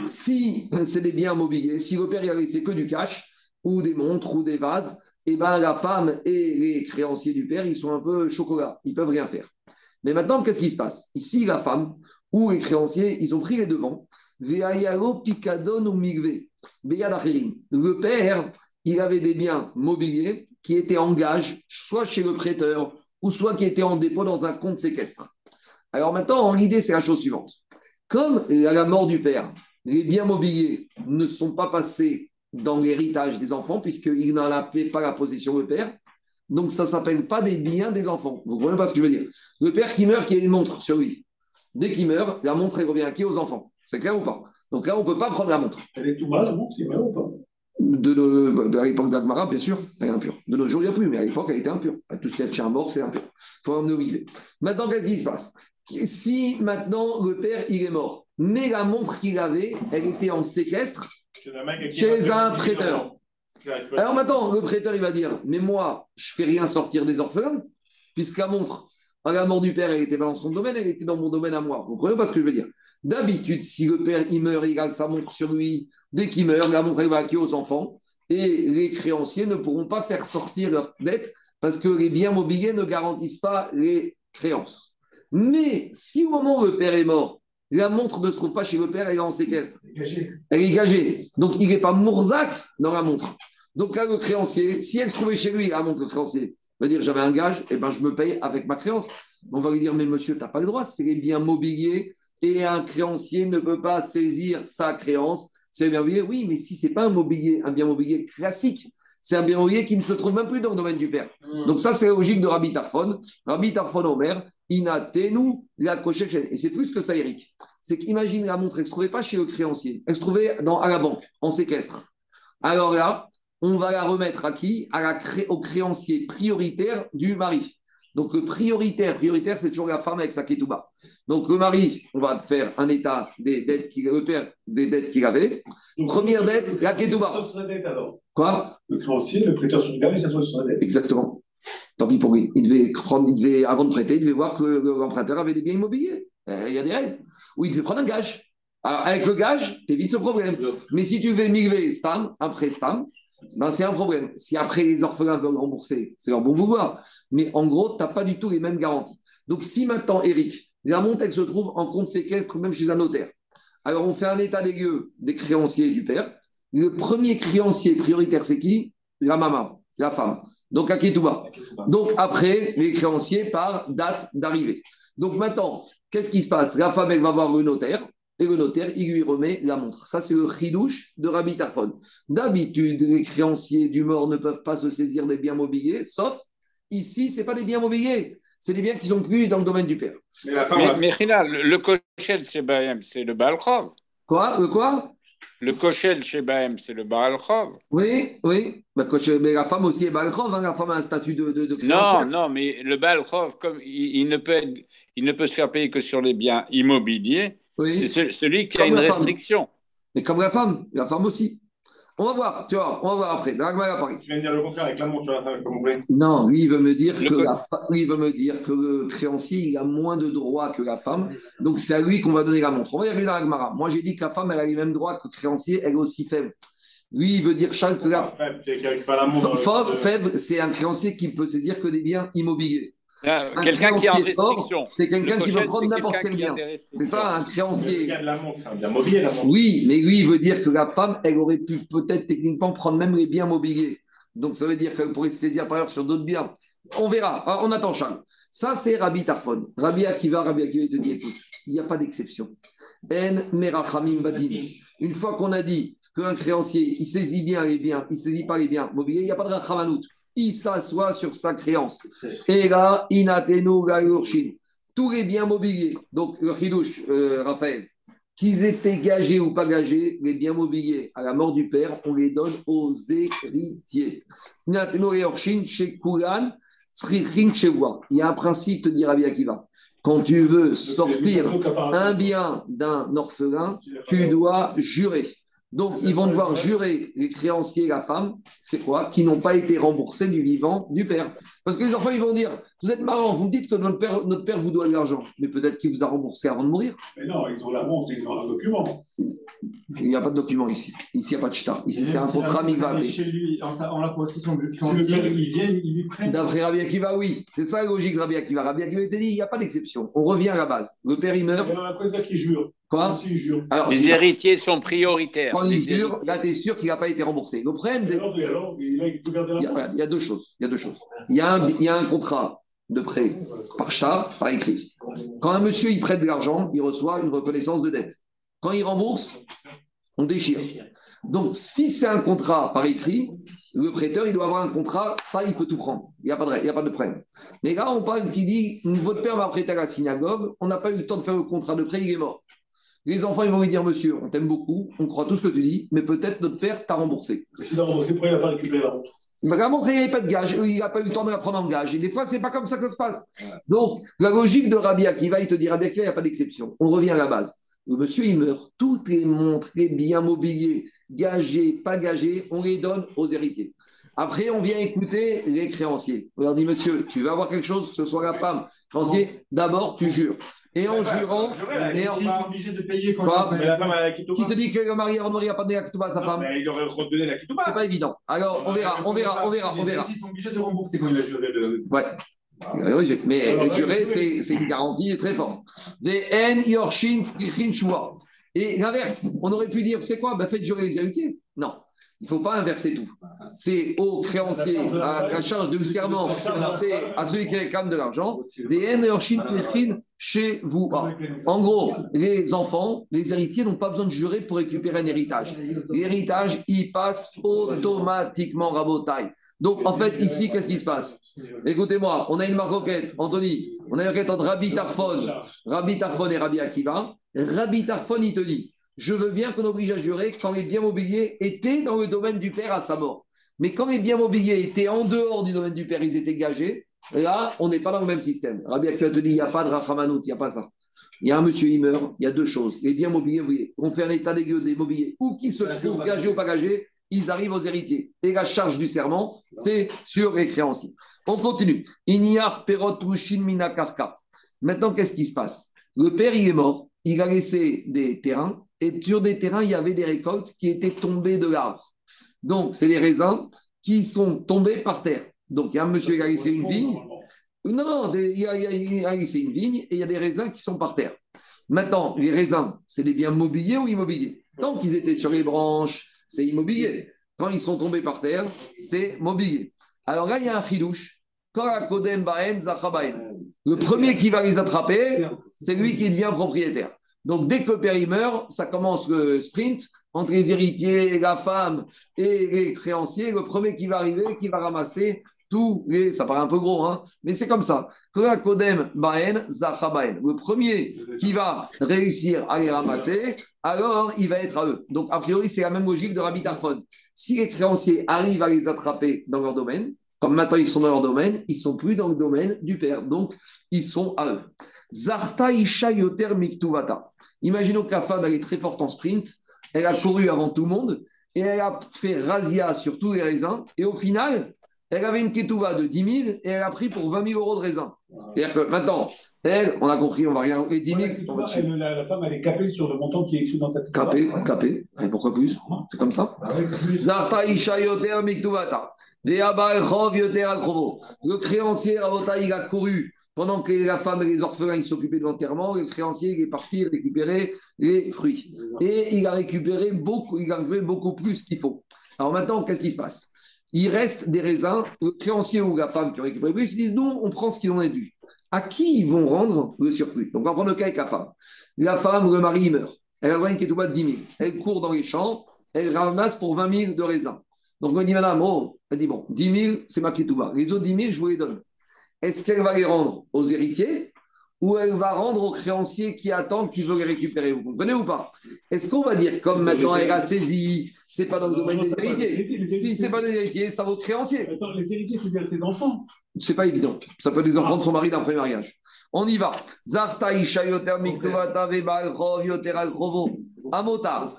S1: si c'est des biens mobiliers, si le père il a laissé que du cash, ou des montres ou des vases, et eh ben la femme et les créanciers du père, ils sont un peu chocolat, ils peuvent rien faire. Mais maintenant, qu'est-ce qui se passe? Ici, la femme ou les créanciers, ils ont pris les devants. Le père, il avait des biens mobiliers qui étaient en gage, soit chez le prêteur, ou soit qui étaient en dépôt dans un compte séquestre. Alors maintenant, l'idée, c'est la chose suivante. Comme à la mort du père, les biens mobiliers ne sont pas passés dans l'héritage des enfants, puisqu'il n'en a fait pas la possession le père. Donc, ça ne s'appelle pas des biens des enfants. Vous comprenez pas ce que je veux dire? Le père qui meurt, qui a une montre sur lui. Dès qu'il meurt, la montre, elle revient à qui? Aux enfants. C'est clair ou pas? Donc là, on ne peut pas prendre la montre.
S4: Elle est tout bas, la montre, il meurt ou pas?
S1: De, à l'époque d'Agmara, bien sûr, elle est impure. De nos jours, il n'y a plus, mais à l'époque, elle était impure. Tout ce qui est chien mort, c'est impur. Il faut emmener au Maintenant, qu'est-ce qui se passe? Si maintenant le père, il est mort, mais la montre qu'il avait, elle était en séquestre, chez un prêteur. Alors maintenant, le prêteur, il va dire, mais moi, je fais rien sortir des orphelins, puisque la montre, à la mort du père, elle n'était pas dans son domaine, elle était dans mon domaine à moi. Vous comprenez pas ce que je veux dire? D'habitude, si le père, il meurt, il a sa montre sur lui, dès qu'il meurt, la montre, elle va acquérir aux enfants, et les créanciers ne pourront pas faire sortir leur dette, parce que les biens mobiliers ne garantissent pas les créances. Mais si au moment où le père est mort, la montre ne se trouve pas chez le père, elle est en séquestre. Elle est gagée. Donc, il n'est pas Mourzac dans la montre. Donc, là, le créancier, si elle se trouvait chez lui, la montre, le créancier va dire j'avais un gage, et eh ben, je me paye avec ma créance. On va lui dire mais monsieur, tu n'as pas le droit, c'est les biens mobiliers et un créancier ne peut pas saisir sa créance. C'est bien mobilier, oui, mais si ce n'est pas un, mobilier, un bien mobilier classique, c'est un bien mobilier qui ne se trouve même plus dans le domaine du père. Hmm. Donc, ça, c'est la logique de Rabbi Tarfon. Rabbi Tarfon Omer, Inatenu, la Et c'est plus que ça, Eric. c'est qu'imagine la montre, elle ne se trouvait pas chez le créancier, elle se trouvait dans, à la banque, en séquestre. Alors là, on va la remettre à qui? À la cré- Au créancier prioritaire du mari. Donc le prioritaire, prioritaire, c'est toujours la femme avec sa ketouba. Donc le mari, on va faire un état des dettes qu'il le père des dettes qu'il avait.
S8: Donc,
S1: Première dette, la Ketouba. Quoi?
S8: Le créancier, le prêteur il s'assoit sur la dette.
S1: Exactement. Tant pis pour lui. Il devait prendre, il devait, avant de prêter, il devait voir que l'emprunteur avait des biens immobiliers. Euh, Il y a des règles. Ou il devait prendre un gage. Alors, avec le gage, tu évites ce problème. Mais si tu veux migrer Stam, après Stam, ben c'est un problème. Si après les orphelins veulent rembourser, c'est leur bon vouloir. Mais en gros, tu n'as pas du tout les mêmes garanties. Donc, si maintenant, Eric, la montre, se trouve en compte séquestre, même chez un notaire. Alors, on fait un état des lieux des créanciers du père. Le premier créancier prioritaire, c'est qui? La maman, la femme. Donc, à Ketouba. Donc, après, les créanciers par date d'arrivée. Donc, maintenant, qu'est-ce qui se passe? La femme, elle va voir le notaire. Et le notaire, il lui remet la montre. Ça, c'est le chidouche de Rabbi Tarfon. D'habitude, les créanciers du mort ne peuvent pas se saisir des biens mobiliers, sauf ici, ce n'est pas des biens mobiliers. C'est des biens qui sont plus dans le domaine du père.
S3: Mais la femme,
S7: Mais, mais Rina, le, le c'est le.
S1: Quoi? Le quoi?
S7: Le kochel chez Bahem, c'est le Baal Chov.
S1: Oui, oui. Bah, mais la femme aussi est balcrove. hein. La femme a un statut de, de, de
S7: Non, non, mais le Baal Chov, comme il, il ne peut être- il ne peut se faire payer que sur les biens immobiliers,
S1: Oui.
S7: c'est ce- celui qui a une
S1: femme.
S7: restriction.
S1: Mais comme la femme, la femme aussi. On va voir, tu vois, on va voir après. La Paris.
S3: tu viens de dire le contraire avec la montre sur la table, peux compris.
S1: Non, lui, il veut me dire
S7: Le
S1: que la fa- lui, il veut me dire que le créancier, il a moins de droits que la femme. Donc, c'est à lui qu'on va donner la montre. On va y arriver dans la. Moi, j'ai dit que la femme, elle a les mêmes droits que le créancier, elle est aussi faible. Lui, il veut dire chaque que la
S3: Faible, euh,
S1: faible, c'est un créancier qui peut saisir que des biens immobiliers.
S7: Ah,
S1: Un
S7: Quelqu'un qui
S1: fort, c'est quelqu'un qui veut prendre n'importe quel bien. C'est ça, un
S3: Le
S1: créancier.
S3: gars de la montre, c'est un bien mobilier, la montre.
S1: Oui, mais lui, il veut dire que la femme, elle aurait pu peut-être techniquement prendre même les biens mobiliers. Donc, ça veut dire qu'elle pourrait se saisir par ailleurs sur d'autres biens. On verra, hein, on attend Charles. Ça, c'est Rabbi Tarfon. Rabbi Akiva, Rabbi Akiva, il te dit écoute, il n'y a pas d'exception. En merachamim badini. Une fois qu'on a dit qu'un créancier, il saisit bien les biens, il ne saisit pas les biens mobiliers, il n'y a pas de rachamanout. Il s'assoit sur sa créance. Et là, inatenu. Tous les biens mobiliers, donc le chidouche, euh, Raphaël, qu'ils étaient gagés ou pas gagés, les biens mobiliers, à la mort du père, on les donne aux héritiers. Inatenu chez Kulan, tsrichin shewa. Il y a un principe, te dit Rabbi Akiva. Quand tu veux sortir un bien d'un orphelin, tu dois jurer. Donc, ils vont devoir jurer, les créanciers et la femme, c'est quoi Qui n'ont pas été remboursés du vivant du père. Parce que les enfants, ils vont dire Vous êtes marrant, vous me dites que notre père, notre père vous doit de l'argent, mais peut-être qu'il vous a remboursé avant de mourir.
S8: Mais non, ils ont la montre, ils ont un document.
S1: Il n'y a pas de document ici. Ici, il n'y a pas de shtar. Ici, c'est un contrat Migvavé.
S4: Chez lui, en, sa- en la possession du
S8: Si le père,
S4: créancier.
S8: il vient, il lui prête.
S1: D'après Rabbi Akiva, oui. C'est ça la logique de Rabbi Akiva. Rabbi Akiva était dit il n'y a pas d'exception. On revient à la base. Le père, il meurt.
S8: Et dans la cause qui jure.
S1: Quoi
S8: jure.
S1: Alors,
S7: Les
S1: si-
S7: héritiers sont prioritaires.
S1: quand il jure, là, tu es sûr qu'il n'a pas été remboursé. Le problème,
S8: alors, alors, il a-
S1: y, a,
S8: montre.
S1: regarde, il y a deux choses. Il y a deux choses. Il y a un, il y a un contrat de prêt par char, par écrit. Quand un monsieur il prête de l'argent, il reçoit une reconnaissance de dette. Quand il rembourse, on déchire. Donc, si c'est un contrat par écrit, le prêteur, il doit avoir un contrat, ça, il peut tout prendre. Il n'y a, pas de- il y a pas de problème. Mais là, on parle qui dit Votre père m'a prêté à la synagogue, on n'a pas eu le temps de faire le contrat de prêt, il est mort. Les enfants, ils vont lui dire Monsieur, on t'aime beaucoup, on croit tout ce que tu dis, mais peut-être notre père t'a remboursé.
S8: Mais si non, c'est pourquoi il n'a pas récupéré la montre?
S1: Mais vraiment, il n'y avait pas de gage. Il n'a pas eu le temps de la prendre en gage. Et des fois, c'est pas comme ça que ça se passe. Donc, la logique de Rabbi Akiva, il te dit Rabbi Akiva, il n'y a pas d'exception. On revient à la base. Le monsieur, il meurt. Toutes les montres, les biens mobiliers, gagés, pas gagés, on les donne aux héritiers. Après, on vient écouter les créanciers. On leur dit Monsieur, tu veux avoir quelque chose, que ce soit la femme, créancier, d'abord, tu jures. Et en jurant, et en-
S4: Ils sont obligés de payer quand
S1: Quoi
S3: Mais la femme, a la ketouba.
S1: qui te dit que le mari, n'a pas donné la ketouba à sa
S3: Non,
S1: femme
S3: mais il aurait redonné la ketouba.
S1: C'est pas évident. Alors, on verra, on verra, on verra, on verra.
S4: Ils sont obligés de rembourser quand il a juré le.
S1: Ouais. Euh, oui, j'ai- mais jurer, c'est c'est une garantie très forte. Des N, Yorshin, Skrichin. Et l'inverse, on aurait pu dire, c'est quoi? Ben, Faites jurer les héritiers. Non, il ne faut pas inverser tout. C'est au créancier, à la charge du serment, c'est à celui qui réclame de l'argent. Chez vous. Ah. En gros, les enfants, les héritiers n'ont pas besoin de jurer pour récupérer un héritage. L'héritage, il passe automatiquement rabotaille. Donc, en fait, ici, qu'est-ce qui se passe? Écoutez-moi, on a une maroquette, Anthony, on a une maroquette entre Rabbi Tarfon, Rabbi Tarfon et Rabbi Akiva. Rabbi Tarfon, il te dit Je veux bien qu'on oblige à jurer quand les biens mobiliers étaient dans le domaine du père à sa mort. Mais quand les biens mobiliers étaient en dehors du domaine du père, ils étaient gagés, là, on n'est pas dans le même système. Rabbi Akiva te dit Il n'y a pas de Rachamanout, il n'y a pas ça. Il y a un monsieur, il meurt, il y a deux choses. Les biens mobiliers, vous voyez, on fait un état des lieux des mobiliers, ou qui se trouvent gagés ou pas gagés, ils arrivent aux héritiers. Et la charge du serment, c'est sur les créanciers. On continue. Inyar perot. Maintenant, qu'est-ce qui se passe? Le père, il est mort, il a laissé des terrains, et sur des terrains, il y avait des récoltes qui étaient tombées de l'arbre. Donc, c'est les raisins qui sont tombés par terre. Donc, il y a un monsieur qui a laissé une vigne. Non, non, il, a, il a- a laissé une vigne et il y a des raisins qui sont par terre. Maintenant, les raisins, c'est des biens mobiliers ou immobiliers? Tant qu'ils étaient sur les branches, c'est immobilier. Quand ils sont tombés par terre, c'est mobilier. Alors là, il y a un chidouche. Le premier qui va les attraper, c'est lui qui devient propriétaire. Donc, dès que le père meurt, ça commence le sprint entre les héritiers, la femme et les créanciers. Le premier qui va arriver, qui va ramasser tous les. Ça paraît un peu gros, hein, mais c'est comme ça. Korakodem baen zachabaen. Le premier qui va réussir à les ramasser, alors il va être à eux. Donc, a priori, c'est la même logique de Rabbi Tarfon. Si les créanciers arrivent à les attraper dans leur domaine, comme maintenant ils sont dans leur domaine, ils sont plus dans le domaine du père. Donc, ils sont à eux. Zarta Isha Yoter Miktuvata. Imaginons que la femme, elle est très forte en sprint, elle a couru avant tout le monde, et elle a fait razzia sur tous les raisins, et au final, elle avait une ketouva de 10 000, et elle a pris pour 20 000 euros de raisins. C'est-à-dire que maintenant, elle, on a compris, on va rien, les 10 000, on va dessus.
S8: Elle- la, la femme, elle est capée sur le montant qui est issu dans cette
S1: Capé, capé. Et pourquoi plus? C'est comme ça. Akrovo. Le créancier, Rabota, il a couru pendant que la femme et les orphelins s'occupaient de l'enterrement. Le créancier, il est parti récupérer les fruits. Et il a récupéré beaucoup, il a récupéré beaucoup plus qu'il faut. Alors maintenant, qu'est-ce qui se passe? Il reste des raisins. Le créancier ou la femme qui ont récupéré plus, ils disent nous, on prend ce qu'il en est dû. À qui ils vont rendre le surplus? Donc on va prendre le cas avec la femme. La femme, le mari, il meurt. Elle a une ketouba de 10 000. Elle court dans les champs, elle ramasse pour 20 000 de raisins. Donc on dit, madame, oh, elle dit, bon, 10 000, c'est ma ketouba. Les autres 10 000, je vous les donne. Est-ce qu'elle va les rendre aux héritiers ou elle va rendre aux créanciers qui attendent, qui veulent les récupérer? Vous comprenez ou pas? Est-ce qu'on va dire, comme maintenant elle a saisi, c'est pas dans le domaine des héritiers. Si c'est pas des héritiers, ça vaut aux créanciers.
S8: Attends, les héritiers, c'est bien ses enfants.
S1: C'est pas évident. Ça peut être les enfants de son mari d'un premier mariage. On y va.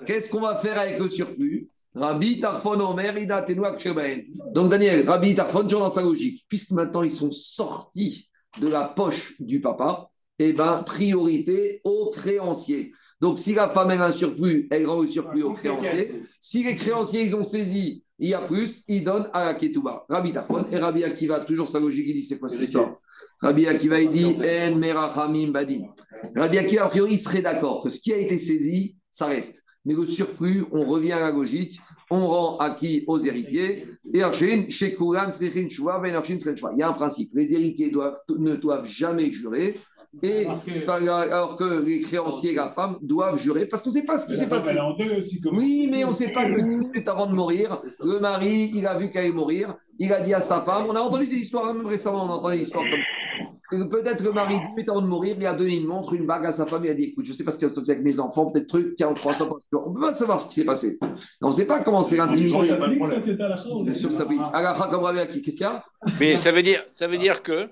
S1: Qu'est-ce qu'on va faire avec le surplus? Rabbi Tarfon Omer Ida. Donc Daniel, Rabbi Tarfon, toujours dans sa logique. Puisque maintenant ils sont sortis de la poche du papa, eh ben priorité aux créanciers. Donc si la femme elle a un surplus, elle rend le surplus aux créanciers. Si les créanciers ils ont saisi, il y a plus, ils donnent à la Ketouba. Rabbi Tarfon et Rabbi Akiva, toujours sa logique, il dit c'est quoi cette histoire Rabbi Akiva, il dit En Merachamim Badin. Rabbi Akiva, a priori, il serait d'accord que ce qui a été saisi, ça reste. Mais le surplus, on revient à la logique, on rend acquis aux héritiers. Il y a un principe les héritiers doivent, ne doivent jamais jurer. Et alors que les créanciers et la femme doivent jurer parce qu'on ne sait pas ce qui s'est passé.
S8: En deux aussi.
S1: Oui, mais on ne sait pas que suite avant de mourir, le mari, il a vu qu'elle allait mourir, il a dit à sa femme, on a entendu des histoires, même récemment, on a entendu des histoires comme ça. Et Peut-être le mari, 10 minutes avant de mourir, il a donné une montre, une bague à sa femme, il a dit, écoute, je ne sais pas ce qui va se passer avec mes enfants, peut-être truc, tiens, on croit ça. On ne peut pas savoir ce qui s'est passé. On ne sait pas comment c'est l'intimité.
S8: C'est
S1: sûr, ça comme Rabbi Aki, qu'est-ce qu'il y a?
S7: Mais ça veut dire, ça veut dire que,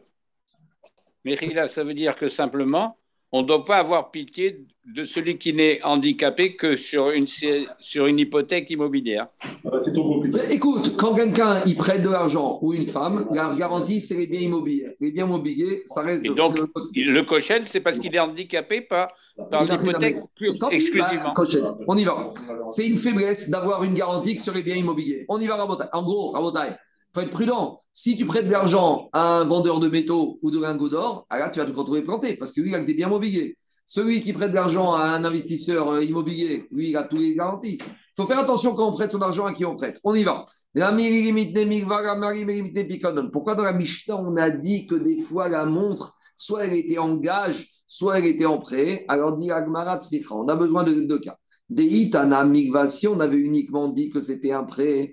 S7: mais là, ça veut dire que simplement, on ne doit pas avoir pitié de celui qui n'est handicapé que sur une, sur une hypothèque immobilière.
S8: Ah bah, C'est trop compliqué.
S1: Mais Écoute, quand quelqu'un il prête de l'argent ou une femme, la garantie, c'est les biens immobiliers. Les biens immobiliers, ça reste
S7: Et
S1: de-
S7: donc,
S1: de.
S7: Le Cochel, c'est parce qu'il est handicapé par, par l'hypothèque exclusivement.
S1: Bah. On y va. C'est une faiblesse d'avoir une garantie que sur les biens immobiliers. On y va, Rabotai. En gros, Rabotai, faut être prudent. Si tu prêtes de l'argent à un vendeur de métaux ou de lingots d'or, ah là, tu vas te retrouver planté parce que lui, il a des biens immobiliers. Celui qui prête de l'argent à un investisseur euh, immobilier, lui, il a tous les garanties. Il faut faire attention quand on prête son argent à qui on prête. On y va. Pourquoi dans la Mishnah, on a dit que des fois, la montre, soit elle était en gage, soit elle était en prêt? Alors, dit Agmarat on a besoin de deux cas. Si on avait uniquement dit que c'était un prêt.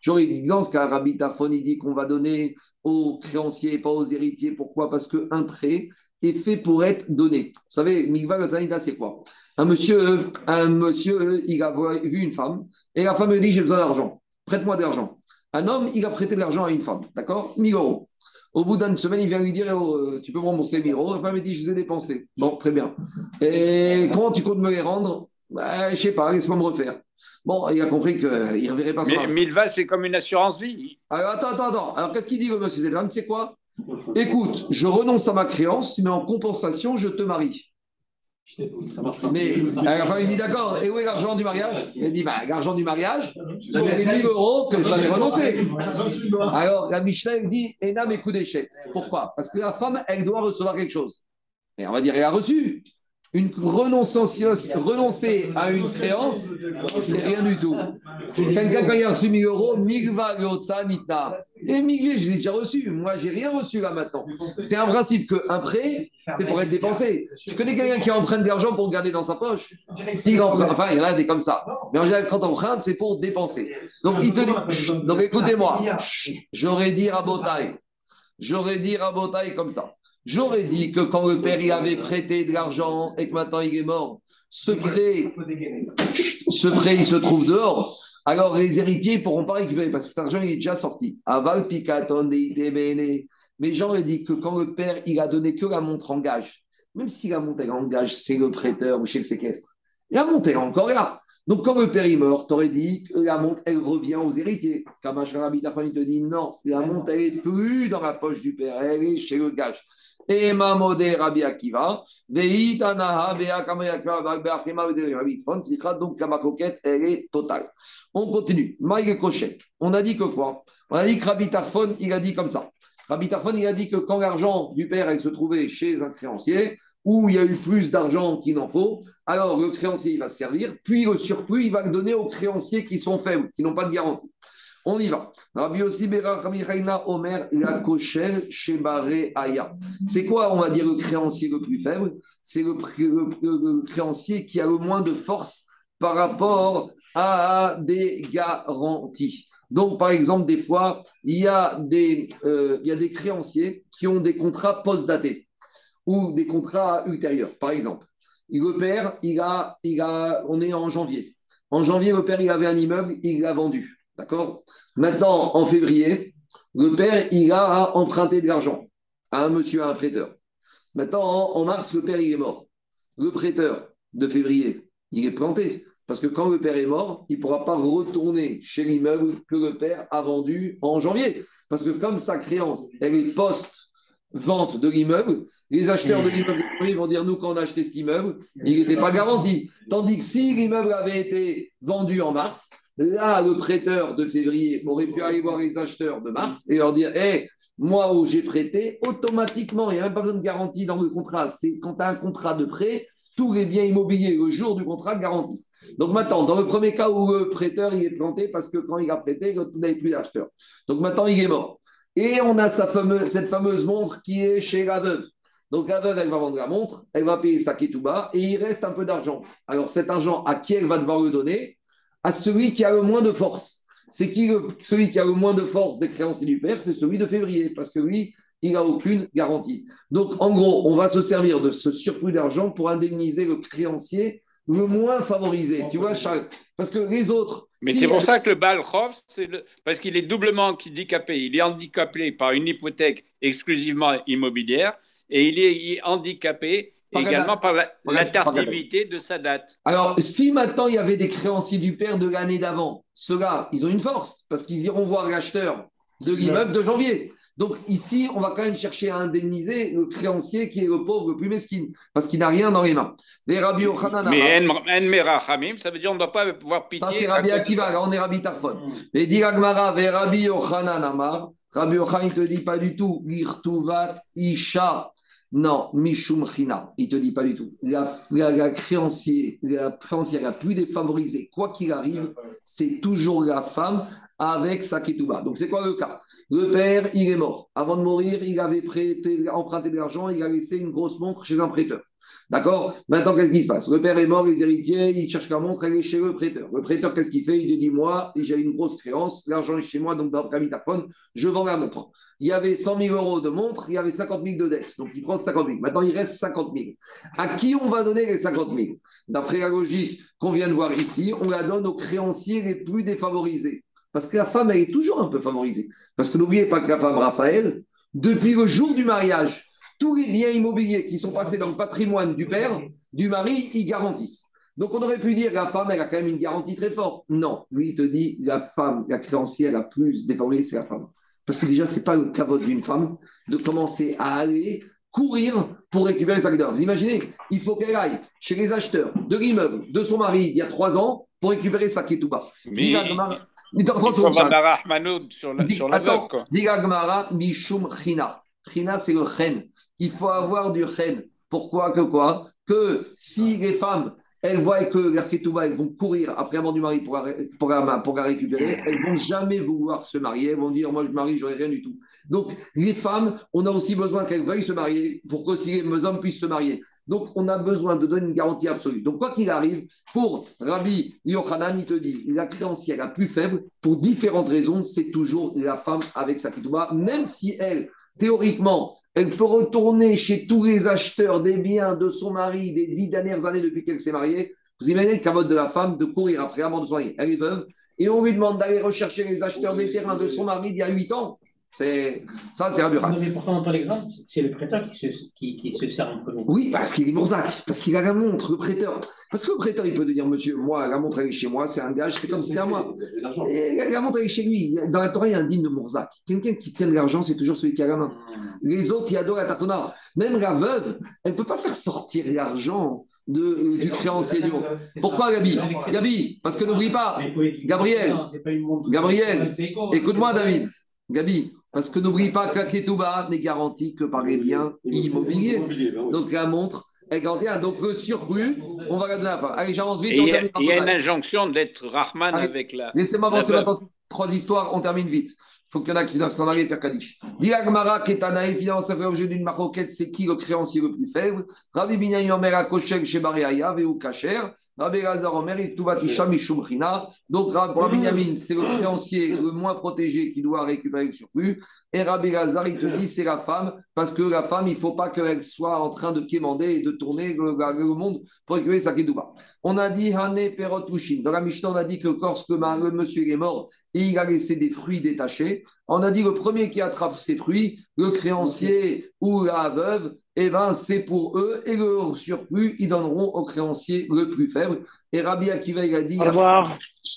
S1: J'aurais dit dans ce cas, Rabbi il dit qu'on va donner aux créanciers et pas aux héritiers. Pourquoi? Parce qu'un prêt, est fait pour être donné. Vous savez, Mikva c'est quoi? Un monsieur, un monsieur, il a vu une femme, et la femme lui dit J'ai besoin d'argent, prête-moi de l'argent. Un homme, il a prêté de l'argent à une femme, d'accord? 1000 euros. Au bout d'une semaine, il vient lui dire oh, euh, Tu peux me rembourser 1000 euros La femme dit Je les ai dépensés. Bon, très bien. Et comment tu comptes me les rendre? Bah, Je sais pas, laisse-moi me refaire. Bon, il a compris qu'il ne reverrait pas ça.
S7: Mais Milva, c'est comme une assurance vie.
S1: Alors, attends, attends, attends. Alors, qu'est-ce qu'il dit, le monsieur? Tu sais quoi? Écoute, je renonce à ma créance, mais en compensation, je te marie. Mais la femme, dit d'accord, et où est l'argent du mariage? Il dit bah, l'argent du mariage, c'est les 1000 euros que j'avais renoncé. Alors la Mishnah dit Enam et coup d'échec. Pourquoi? Parce que la femme, elle doit recevoir quelque chose. Et on va dire elle a reçu. Une renoncer à une créance, c'est rien du tout. Quelqu'un, quand il a reçu 1000 euros, Migva Nitna. Et 1000, je l'ai déjà reçu. Moi, j'ai rien reçu là maintenant. C'est un principe qu'un prêt, c'est pour être dépensé. Je connais quelqu'un qui emprunte de l'argent pour garder dans sa poche? Emprunte, enfin, il y en a des comme ça. Mais quand on emprunte, c'est pour dépenser. Donc, dit, écoutez-moi, j'aurais dit à Botaï, j'aurais dit à Botaï comme ça. J'aurais dit que quand le père il avait prêté de l'argent et que maintenant il est mort, ce prêt, ce prêt il se trouve dehors. Alors les héritiers ne pourront pas récupérer parce que cet argent il est déjà sorti. Aval Mais j'aurais dit que quand le père il a donné que la montre en gage, même si la montre en gage, c'est le prêteur ou chez le séquestre, la montre est encore là. Donc, quand le père est mort, tu aurais dit que la montre, elle revient aux héritiers. Kamash Rabbi il te dit non, la montre, elle n'est plus dans la poche du père, elle est chez le gage. Et Mamode Rabbi Akiva, Veitanaha, donc la coquette, elle est totale. On continue. Maïge Kochet. On a dit que quoi? On a dit que Rabbi Tarfon, il a dit comme ça. Rabbi Tarfon, il a dit que quand l'argent du père, elle se trouvait chez un créancier, où il y a eu plus d'argent qu'il n'en faut, alors le créancier il va se servir, puis le surplus il va le donner aux créanciers qui sont faibles, qui n'ont pas de garantie. On y va. Rabbi Omer la. C'est quoi, on va dire, le créancier le plus faible? C'est le, créancier qui a le moins de force par rapport à des garanties. Donc, par exemple, des fois, il y a des, euh, il y a des créanciers qui ont des contrats post-datés ou des contrats ultérieurs. Par exemple, le père, il a, il a, on est en janvier. En janvier, le père, il avait un immeuble, il l'a vendu. D'accord? Maintenant, en février, le père, il a emprunté de l'argent à un monsieur, à un prêteur. Maintenant, en, mars, le père, il est mort. Le prêteur de février, il est planté. Parce que quand le père est mort, il ne pourra pas retourner chez l'immeuble que le père a vendu en janvier. Parce que comme sa créance, elle est post vente de l'immeuble, les acheteurs de l'immeuble vont dire nous quand on a acheté cet immeuble, il n'était pas garanti. Tandis que si l'immeuble avait été vendu en mars, là le prêteur de février aurait pu aller voir les acheteurs de mars et leur dire hé, moi où j'ai prêté, automatiquement, il n'y a même pas besoin de garantie dans le contrat. C'est quand tu as un contrat de prêt, tous les biens immobiliers le jour du contrat garantissent. Donc maintenant, dans le premier cas où le prêteur il est planté parce que quand il a prêté, il n'avait plus d'acheteur. Donc maintenant, il est mort. Et on a sa fameuse, cette fameuse montre qui est chez la veuve. Donc la veuve, elle va vendre la montre, elle va payer sa bas et il reste un peu d'argent. Alors cet argent, à qui elle va devoir le donner? À celui qui a le moins de force. C'est qui celui qui a le moins de force des créances du père C'est celui de février, parce que lui, il n'a aucune garantie. Donc en gros, on va se servir de ce surplus d'argent pour indemniser le créancier le moins favorisé. Tu vois, Charles Parce que les autres,
S7: mais c'est pour ça que le Balkhof, c'est le... parce qu'il est doublement handicapé. Il est handicapé par une hypothèque exclusivement immobilière et il est handicapé également par la, tardivité de sa date.
S1: Alors, si maintenant il y avait des créanciers du père de l'année d'avant, ceux-là, ils ont une force parce qu'ils iront voir l'acheteur de l'immeuble de janvier. Donc ici, on va quand même chercher à indemniser le créancier qui est le pauvre le plus mesquine, parce qu'il n'a rien dans les mains.
S7: Mais en ça veut dire qu'on ne doit pas pouvoir pitié.
S1: Ça, c'est Rabbi Akiva, là, on est Rabbi Tarfon. Mais dit Agmara, Rabbi Yochanan Amar, Rabbi Yochanan ne te dit pas du tout, Girtuvat Isha. Non, Mishum il ne te dit pas du tout. La, la, créancier, la créancière la plus défavorisée, quoi qu'il arrive, c'est toujours la femme avec sa ketouba. Donc c'est quoi le cas? Le père, il est mort. Avant de mourir, il avait prêté, emprunté de l'argent, il a laissé une grosse montre chez un prêteur. D'accord? Maintenant, qu'est-ce qui se passe? Le père est mort, les héritiers, ils cherchent la montre, elle est chez le prêteur. Le prêteur, qu'est-ce qu'il fait? Il dit Moi, j'ai une grosse créance, l'argent est chez moi, donc dans le Vitaphone, je vends la montre. Il y avait 100 000 euros de montre, il y avait 50 000 de dette. Donc il prend 50 000. Maintenant, il reste 50 000. À qui on va donner les 50 000 D'après la logique qu'on vient de voir ici, on la donne aux créanciers les plus défavorisés. Parce que la femme, elle est toujours un peu favorisée. Parce que n'oubliez pas que la femme Raphaël, depuis le jour du mariage, tous les biens immobiliers qui sont passés dans le patrimoine du père, du mari, ils garantissent. Donc on aurait pu dire que la femme, elle a quand même une garantie très forte. Non, lui, il te dit, la femme, la créancière la plus défavorisée, c'est la femme. Parce que déjà, ce n'est pas le cavote d'une femme de commencer à aller courir pour récupérer sa d'or. Vous imaginez, il faut qu'elle aille chez les acheteurs de l'immeuble de son mari il y a trois ans pour récupérer sa ketouba.
S7: Mais il faut sur la, sur la
S1: Attends,
S7: veuve, quoi.
S1: Diga Gemara, Mishum China. China, c'est le chen. Il faut avoir du chen. Pourquoi que quoi? Que si les femmes, elles voient que la ketouba, elles vont courir après la mort du mari pour la, pour la- pour la récupérer, elles vont jamais vouloir se marier. Elles vont dire, moi je marie, j'aurai rien du tout. Donc, les femmes, on a aussi besoin qu'elles veuillent se marier pour que aussi les hommes puissent se marier. Donc, on a besoin de donner une garantie absolue. Donc, quoi qu'il arrive, pour Rabbi Yochanan, il te dit, la créancière la plus faible, pour différentes raisons, c'est toujours la femme avec sa ketouba, même si elle, théoriquement, elle peut retourner chez tous les acheteurs des biens de son mari des dix dernières années depuis qu'elle s'est mariée. Vous imaginez le cavote de la femme de courir après mort de mari. Elle est veuve et on lui demande d'aller rechercher les acheteurs des terrains de son mari d'il y a huit ans. C'est ça, c'est aberrant.
S9: Non, mais pourtant, dans ton exemple, c'est le prêteur qui se, qui, qui se sert en premier.
S1: Oui, parce qu'il est Bourzac, parce qu'il a la montre, le prêteur. Parce que le prêteur, il peut te dire, monsieur, moi, la montre, elle est chez moi, c'est un gage, c'est comme si c'est à moi. Et la la montre, elle est chez lui. Dans la Torah, il y a un digne de Mourzac. Quelqu'un qui tient de l'argent, c'est toujours celui qui a la main. Les autres, il adorent la tartonnade. Même la veuve, elle ne peut pas faire sortir l'argent de, du créancier du monde. Pourquoi, Gabi? Gabi, parce que n'oublie pas, Gabriel, Gabriel, écoute-moi, David. Gabi, parce que n'oublie pas que la ketouba n'est garantie que par les biens immobiliers. Donc la montre est garantie. Donc le surplus, on va à la fin. Allez, j'avance vite.
S7: Il y a,
S1: termine par
S7: il y a une injonction d'être Rahman
S1: Allez,
S7: avec la.
S1: Laissez-moi
S7: la
S1: avancer maintenant. Trois histoires, on termine vite. Il faut qu'il y en a qui doivent s'en aller faire Kaddish. Diagmara, Ketanaï, finalement, ça fait l'objet d'une maroquette, c'est qui le créancier le plus faible? Rabbi Binyaï Omer, Akoshek, Shebareaya, Veu Kacher. Rabbi Lazar Omer. Donc, Rab- Rabbi Binyamin, c'est le créancier le moins protégé qui doit récupérer le surplus. Et Rabbi Lazar, il te dit, c'est la femme, parce que la femme, il ne faut pas qu'elle soit en train de quémander et de tourner le, le monde pour récupérer sa kedouba. On a dit Hane Perotushin. Dans la Mishnah, on a dit que lorsque le monsieur est mort et il a laissé des fruits détachés, on a dit le premier qui attrape ces fruits, le créancier ou la veuve, eh ben, c'est pour eux et le surplus, ils donneront au créancier le plus faible. Et Rabbi Akiva, il a dit.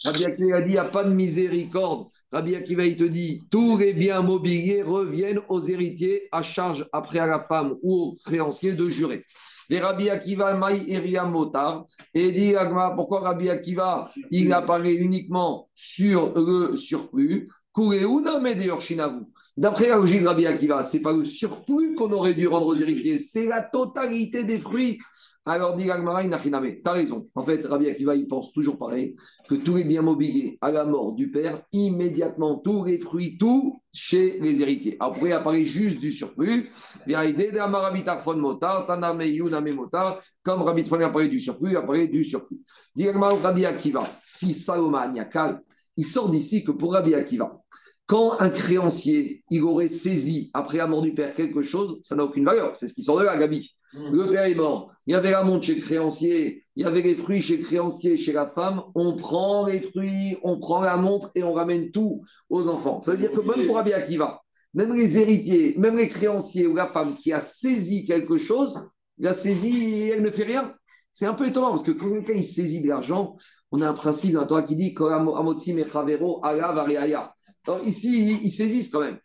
S1: Rabbi Akiva il a dit il n'y a pas de miséricorde. Rabbi Akiva, il te dit tous les biens mobiliers reviennent aux héritiers à charge après à la femme ou au créancier de jurer. Et Rabbi Akiva, Maï Eria Motar, et dit Agma, pourquoi Rabbi Akiva, il apparaît uniquement sur le surplus? D'après la logique de Rabbi Akiva, ce n'est pas le surplus qu'on aurait dû rendre aux héritiers, c'est la totalité des fruits. Alors, dit Agmara, Inachiname, tu as raison. En fait, Rabbi Akiva, il pense toujours pareil, que tous les biens mobiliers à la mort du père, immédiatement, tous les fruits, tout chez les héritiers. Après, il apparaît juste du surplus. Comme Rabbi Tfon apparaît du surplus, apparaît du surplus. Dit Rabbi Akiva, fils Salomon, il sort d'ici que pour Rabbi Akiva, quand un créancier, il aurait saisi après la mort du père quelque chose, ça n'a aucune valeur. C'est ce qui sort de là, Gabi. Le père est mort. Il y avait la montre chez le créancier, il y avait les fruits chez le créancier, chez la femme. On prend les fruits, on prend la montre et on ramène tout aux enfants. Ça veut dire que même pour Rabbi Akiva, même les héritiers, même les créanciers ou la femme qui a saisi quelque chose, la saisie, elle ne fait rien. C'est un peu étonnant parce que quand quelqu'un saisit de l'argent, on a un principe dans la Torah qui dit Ici, ils, saisissent quand même.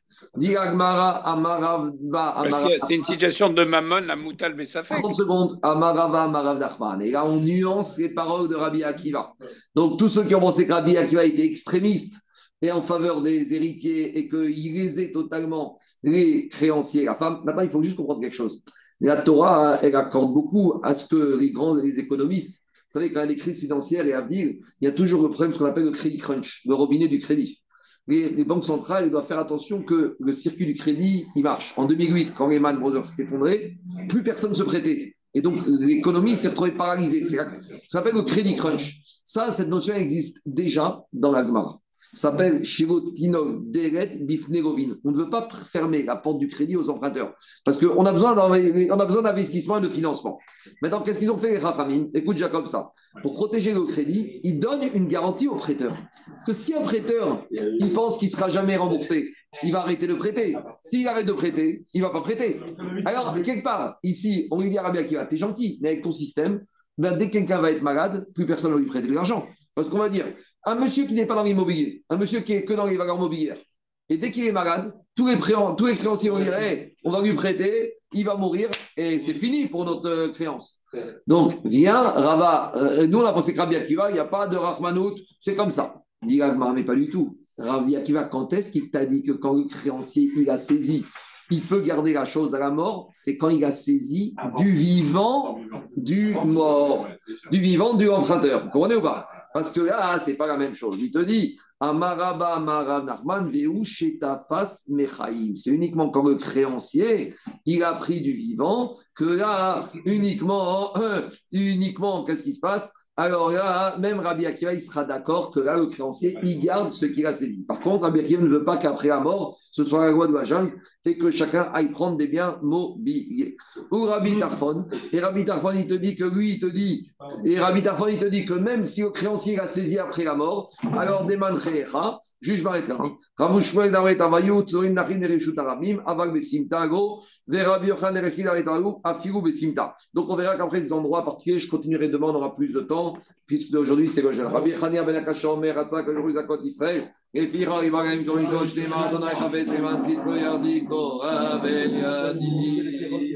S7: Parce que c'est une situation de Mammon à Moutal Bessafek.
S1: 30 secondes, Amarava, Amarav Nachman. Et là, on nuance les paroles de Rabbi Akiva. Donc, tous ceux qui ont pensé que Rabbi Akiva était extrémiste et en faveur des héritiers et qu'il lésait totalement les créanciers la femme, maintenant, il faut juste comprendre quelque chose. La Torah, elle accorde beaucoup à ce que les grands les économistes, vous savez, quand il y a des crises financières et à venir, il y a toujours le problème, ce qu'on appelle le crédit crunch, le robinet du crédit. Les, banques centrales doivent faire attention que le circuit du crédit, marche. En 2008, quand Lehman Brothers s'est effondré, plus personne ne se prêtait. Et donc, l'économie s'est retrouvée paralysée. Ça s'appelle le crédit crunch. Ça, cette notion existe déjà dans la Gemara. Ça s'appelle Shirotinol Deret Bifnerovin. On ne veut pas fermer la porte du crédit aux emprunteurs parce qu'on a besoin d'investissement et de financement. Maintenant, qu'est-ce qu'ils ont fait les Rachamim Écoute, Jacob, ça. Pour protéger le crédit, ils donnent une garantie au prêteur. Parce que si un prêteur, il pense qu'il ne sera jamais remboursé, il va arrêter de prêter. S'il arrête de prêter, il ne va pas prêter. Alors, quelque part, ici, on lui dit à Rabbi Akiva, t'es gentil, mais avec ton système, ben, dès que quelqu'un va être malade, plus personne ne va lui prêter de l'argent. Parce qu'on va dire, un monsieur qui n'est pas dans l'immobilier, un monsieur qui est que dans les valeurs mobilières, et dès qu'il est malade, tous les, créanciers vont dire, on va lui prêter, il va mourir, et c'est fini pour notre euh, créance. Donc, viens, Rava, euh, nous on a pensé que Rabbi Akiva, il n'y a pas de Rahmanout, c'est comme ça. Dit mais pas du tout. Rabbi Akiva, quand est-ce qu'il t'a dit que quand le créancier, il a saisi, il peut garder la chose à la mort? C'est quand il a saisi du vivant, du mort, du vivant, du emprunteur. Vous comprenez ou pas? Parce que là, c'est pas la même chose. Il te dit, Amaraba Amarav Nachman Veu Shetafas Mechaim. C'est uniquement quand le créancier, il a pris du vivant, que là, uniquement, euh, uniquement, qu'est-ce qui se passe? Alors là, même Rabbi Akiva, il sera d'accord que là, le créancier, il garde ce qu'il a saisi. Par contre, Rabbi Akiva ne veut pas qu'après la mort, ce soit la loi de la jungle et que chacun aille prendre des biens mobiliers. Ou Rabbi Tarfon, et Rabbi Tarfon, il te dit que lui, il te dit, et Rabbi Tarfon, il te dit que même si le créancier a saisi après la mort, alors Deman Recha, juge m'arrête là. Rav Shmuel Daret Avayou, Tzorin Nachin Ereshut Arabim, Avag Besimta, Go, Verabi Yochan Erechil Daret Avayou, Afiru Besimta. Donc on verra qu'après ces endroits particuliers, je continuerai demain, on aura plus de temps, puisque aujourd'hui c'est le jeune. Rabbi Chania Ben Akasha Omer, Hatzak, aujourd'hui Zakot Israël. לפיכך יברך תורידו שלמה, אדוני חפץ למען צדקו ירדיקו, רבן ידי.